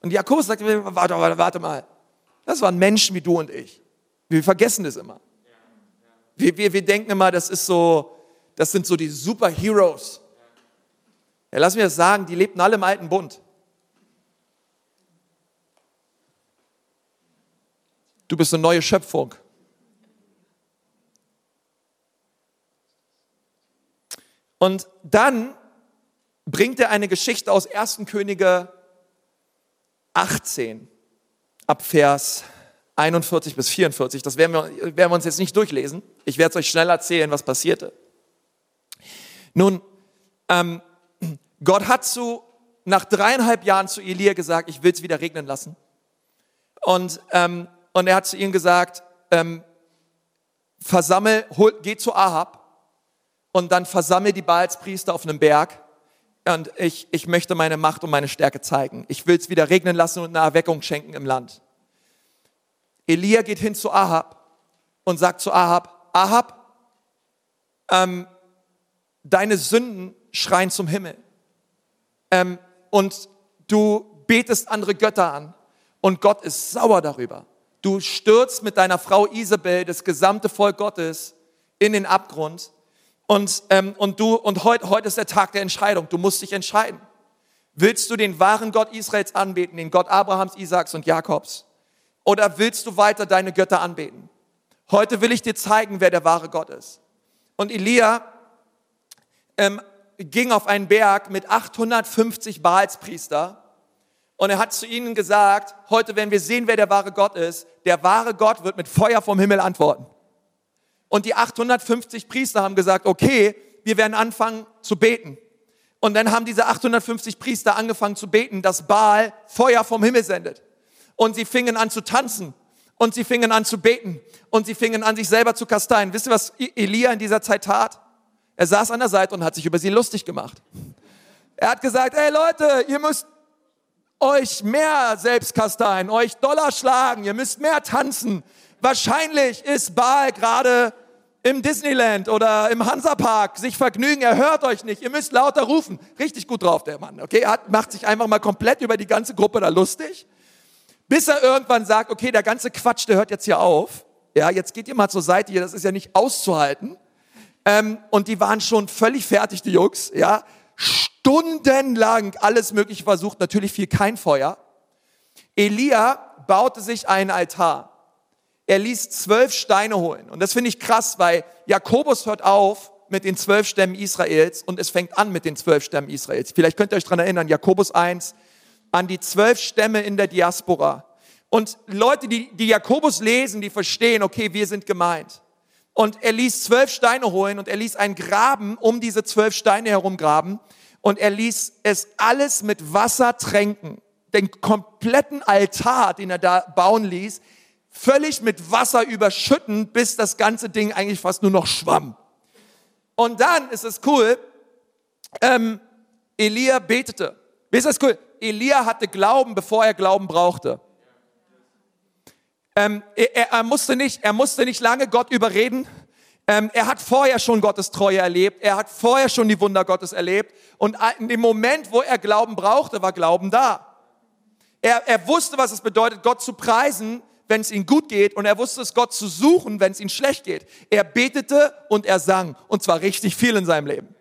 Und Jakobus sagt, warte, warte, warte mal. Das waren Menschen wie du und ich. Wir vergessen das immer. Wir, wir, wir denken immer, das ist so, das sind so die Superheroes. Ja, lass mir das sagen, die lebten alle im alten Bund. Du bist eine neue Schöpfung. Und dann bringt er eine Geschichte aus 1. Könige 18 ab Vers 41 bis 44. Das werden wir, werden wir uns jetzt nicht durchlesen. Ich werde es euch schnell erzählen, was passierte. Nun, ähm, Gott hat zu, nach dreieinhalb Jahren zu Elia gesagt, ich will es wieder regnen lassen. Und, ähm, und er hat zu ihm gesagt, ähm, versammel, hol, geh zu Ahab und dann versammel die Baalspriester auf einem Berg und ich, ich möchte meine Macht und meine Stärke zeigen. Ich will es wieder regnen lassen und eine Erweckung schenken im Land. Elia geht hin zu Ahab und sagt zu Ahab, Ahab, ähm, deine Sünden schreien zum Himmel. Ähm, und du betest andere Götter an und Gott ist sauer darüber. Du stürzt mit deiner Frau Isabel das gesamte Volk Gottes in den Abgrund und, ähm, und du, und heute, heute ist der Tag der Entscheidung. Du musst dich entscheiden. Willst du den wahren Gott Israels anbeten, den Gott Abrahams, Isaaks und Jakobs? Oder willst du weiter deine Götter anbeten? Heute will ich dir zeigen, wer der wahre Gott ist. Und Elia ähm, ging auf einen Berg mit 850 Baalspriester und er hat zu ihnen gesagt, heute werden wir sehen, wer der wahre Gott ist. Der wahre Gott wird mit Feuer vom Himmel antworten. Und die 850 Priester haben gesagt, okay, wir werden anfangen zu beten. Und dann haben diese 850 Priester angefangen zu beten, dass Baal Feuer vom Himmel sendet. Und sie fingen an zu tanzen. Und sie fingen an zu beten. Und sie fingen an, sich selber zu kasteien. Wisst ihr, was Elia in dieser Zeit tat? Er saß an der Seite und hat sich über sie lustig gemacht. Er hat gesagt, hey Leute, ihr müsst euch mehr selbst kasteien, euch Dollar schlagen, ihr müsst mehr tanzen. Wahrscheinlich ist Baal gerade im Disneyland oder im Hansapark sich vergnügen, er hört euch nicht, ihr müsst lauter rufen. Richtig gut drauf, der Mann, okay? Er hat, macht sich einfach mal komplett über die ganze Gruppe da lustig, bis er irgendwann sagt, okay, der ganze Quatsch, der hört jetzt hier auf. Ja, jetzt geht ihr mal zur Seite hier, das ist ja nicht auszuhalten. Ähm, und die waren schon völlig fertig, die Jungs, ja. Stundenlang alles Mögliche versucht, natürlich fiel kein Feuer. Elia baute sich einen Altar er ließ zwölf Steine holen. Und das finde ich krass, weil Jakobus hört auf mit den zwölf Stämmen Israels und es fängt an mit den zwölf Stämmen Israels. Vielleicht könnt ihr euch dran erinnern, Jakobus 1, an die zwölf Stämme in der Diaspora. Und Leute, die, die Jakobus lesen, die verstehen, okay, wir sind gemeint. Und er ließ zwölf Steine holen und er ließ einen Graben um diese zwölf Steine herum graben und er ließ es alles mit Wasser tränken. Den kompletten Altar, den er da bauen ließ, völlig mit Wasser überschütten, bis das ganze Ding eigentlich fast nur noch schwamm. Und dann ist es cool, ähm, Elia betete. Wie ist das cool? Elia hatte Glauben, bevor er Glauben brauchte. Ähm, er, er, musste nicht, er musste nicht lange Gott überreden. Ähm, er hat vorher schon Gottes Treue erlebt. Er hat vorher schon die Wunder Gottes erlebt. Und in dem Moment, wo er Glauben brauchte, war Glauben da. Er, er wusste, was es bedeutet, Gott zu preisen, wenn es ihm gut geht und er wusste es, Gott zu suchen, wenn es ihm schlecht geht. Er betete und er sang und zwar richtig viel in seinem Leben.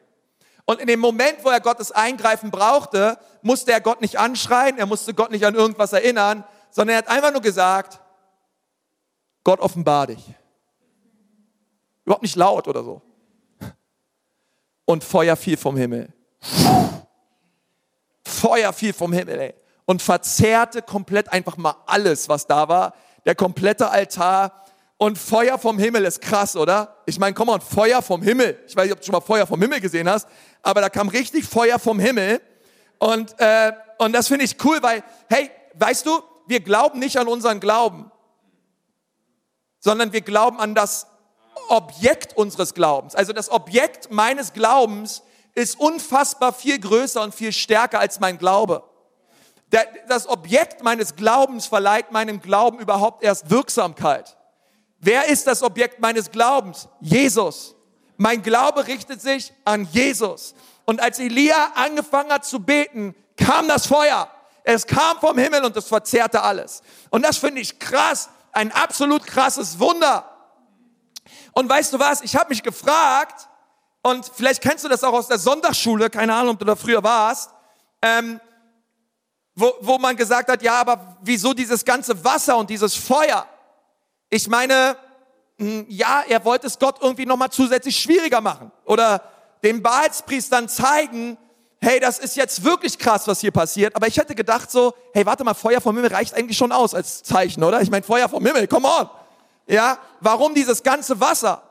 Und in dem Moment, wo er Gottes Eingreifen brauchte, musste er Gott nicht anschreien, er musste Gott nicht an irgendwas erinnern, sondern er hat einfach nur gesagt, Gott offenbar dich. Überhaupt nicht laut oder so. Und Feuer fiel vom Himmel. Feuer fiel vom Himmel, ey. Und verzehrte komplett einfach mal alles, was da war der komplette Altar und Feuer vom Himmel ist krass, oder? Ich meine, komm mal, Feuer vom Himmel. Ich weiß nicht, ob du schon mal Feuer vom Himmel gesehen hast, aber da kam richtig Feuer vom Himmel und, äh, und das finde ich cool, weil, hey, weißt du, wir glauben nicht an unseren Glauben, sondern wir glauben an das Objekt unseres Glaubens. Also das Objekt meines Glaubens ist unfassbar viel größer und viel stärker als mein Glaube das Objekt meines Glaubens verleiht meinem Glauben überhaupt erst Wirksamkeit. Wer ist das Objekt meines Glaubens? Jesus. Mein Glaube richtet sich an Jesus. Und als Elia angefangen hat zu beten, kam das Feuer. Es kam vom Himmel und es verzehrte alles. Und das finde ich krass, ein absolut krasses Wunder. Und weißt du was, ich habe mich gefragt, und vielleicht kennst du das auch aus der Sonntagsschule, keine Ahnung, ob du da früher warst, ähm, wo, wo man gesagt hat, ja, aber wieso dieses ganze Wasser und dieses Feuer? Ich meine, hm, ja, er wollte es Gott irgendwie nochmal zusätzlich schwieriger machen oder den Baalspriestern zeigen, hey, das ist jetzt wirklich krass, was hier passiert. Aber ich hätte gedacht so, hey, warte mal, Feuer vom Himmel reicht eigentlich schon aus als Zeichen, oder? Ich meine, Feuer vom Himmel, come on. Ja, warum dieses ganze Wasser?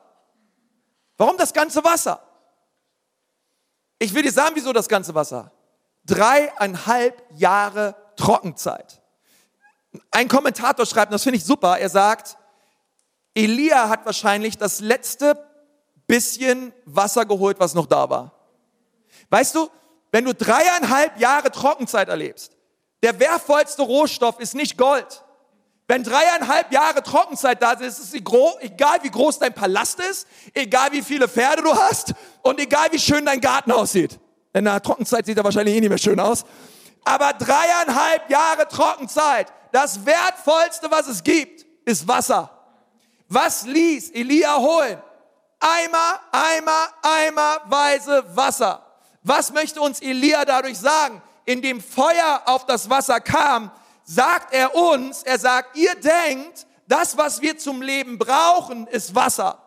Warum das ganze Wasser? Ich will dir sagen, wieso das ganze Wasser dreieinhalb Jahre Trockenzeit. Ein Kommentator schreibt, das finde ich super, er sagt, Elia hat wahrscheinlich das letzte bisschen Wasser geholt, was noch da war. Weißt du, wenn du dreieinhalb Jahre Trockenzeit erlebst, der wertvollste Rohstoff ist nicht Gold. Wenn dreieinhalb Jahre Trockenzeit da ist, ist es egal, wie groß dein Palast ist, egal wie viele Pferde du hast und egal wie schön dein Garten aussieht. In der Trockenzeit sieht er wahrscheinlich eh nicht mehr schön aus. Aber dreieinhalb Jahre Trockenzeit, das wertvollste, was es gibt, ist Wasser. Was ließ Elia holen? Eimer, Eimer, Eimerweise Wasser. Was möchte uns Elia dadurch sagen? Indem Feuer auf das Wasser kam, sagt er uns, er sagt, ihr denkt, das, was wir zum Leben brauchen, ist Wasser.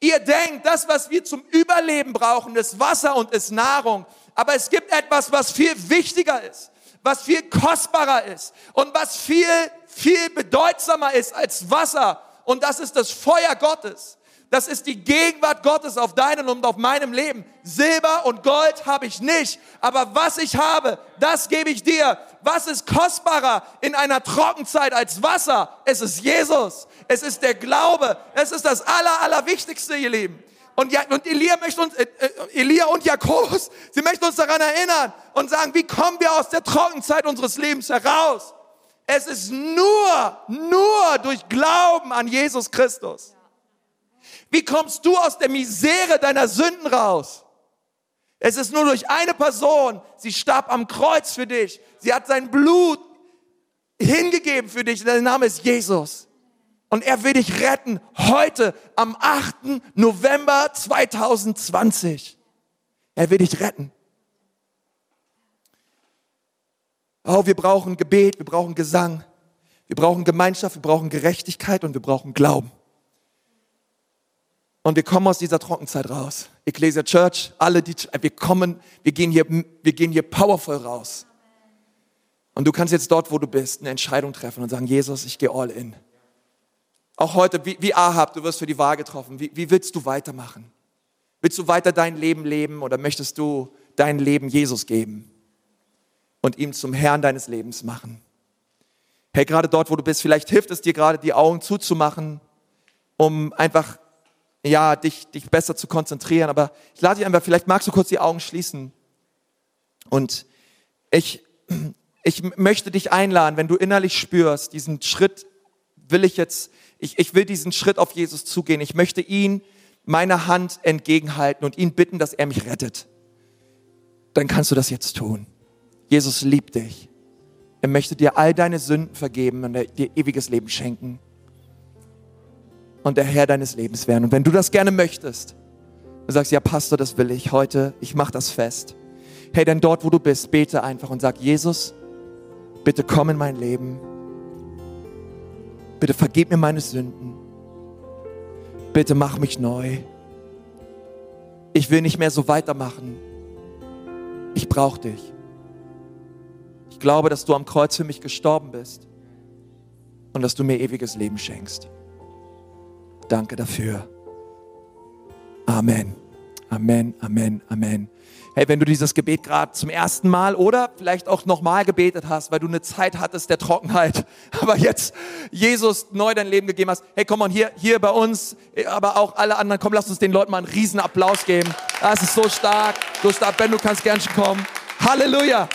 Ihr denkt, das, was wir zum Überleben brauchen, ist Wasser und ist Nahrung. Aber es gibt etwas, was viel wichtiger ist, was viel kostbarer ist und was viel, viel bedeutsamer ist als Wasser. Und das ist das Feuer Gottes. Das ist die Gegenwart Gottes auf deinem und auf meinem Leben. Silber und Gold habe ich nicht, aber was ich habe, das gebe ich dir. Was ist kostbarer in einer Trockenzeit als Wasser? Es ist Jesus. Es ist der Glaube. Es ist das aller, allerwichtigste, ihr Lieben. Und, ja, und Elia möchte uns, äh, äh, Elia und Jakobus, sie möchten uns daran erinnern und sagen, wie kommen wir aus der Trockenzeit unseres Lebens heraus? Es ist nur, nur durch Glauben an Jesus Christus. Wie kommst du aus der Misere deiner Sünden raus? Es ist nur durch eine Person. Sie starb am Kreuz für dich. Sie hat sein Blut hingegeben für dich. Der Name ist Jesus. Und er will dich retten heute am 8. November 2020. Er will dich retten. Oh, wir brauchen Gebet, wir brauchen Gesang. Wir brauchen Gemeinschaft, wir brauchen Gerechtigkeit und wir brauchen Glauben. Und wir kommen aus dieser Trockenzeit raus. Ecclesia Church, alle, die, wir kommen, wir gehen hier, wir gehen hier powerful raus. Und du kannst jetzt dort, wo du bist, eine Entscheidung treffen und sagen, Jesus, ich gehe all in. Auch heute, wie, wie Ahab, du wirst für die Wahl getroffen. Wie, wie willst du weitermachen? Willst du weiter dein Leben leben oder möchtest du dein Leben Jesus geben und ihm zum Herrn deines Lebens machen? Hey, gerade dort, wo du bist, vielleicht hilft es dir gerade, die Augen zuzumachen, um einfach, ja, dich, dich besser zu konzentrieren. Aber ich lade dich einfach, vielleicht magst du kurz die Augen schließen. Und ich, ich möchte dich einladen, wenn du innerlich spürst, diesen Schritt will ich jetzt, ich, ich will diesen Schritt auf Jesus zugehen. Ich möchte ihn meine Hand entgegenhalten und ihn bitten, dass er mich rettet. Dann kannst du das jetzt tun. Jesus liebt dich. Er möchte dir all deine Sünden vergeben und dir ewiges Leben schenken. Und der Herr deines Lebens werden. Und wenn du das gerne möchtest, du sagst, ja Pastor, das will ich heute, ich mache das fest. Hey, denn dort, wo du bist, bete einfach und sag, Jesus, bitte komm in mein Leben. Bitte vergib mir meine Sünden. Bitte mach mich neu. Ich will nicht mehr so weitermachen. Ich brauche dich. Ich glaube, dass du am Kreuz für mich gestorben bist und dass du mir ewiges Leben schenkst. Danke dafür. Amen. Amen, Amen, Amen hey, wenn du dieses Gebet gerade zum ersten Mal oder vielleicht auch nochmal gebetet hast, weil du eine Zeit hattest der Trockenheit, aber jetzt Jesus neu dein Leben gegeben hast, hey, komm mal hier, hier bei uns, aber auch alle anderen, komm, lass uns den Leuten mal einen riesen Applaus geben. Das ist so stark, so stark. Ben, du kannst gern schon kommen. Halleluja.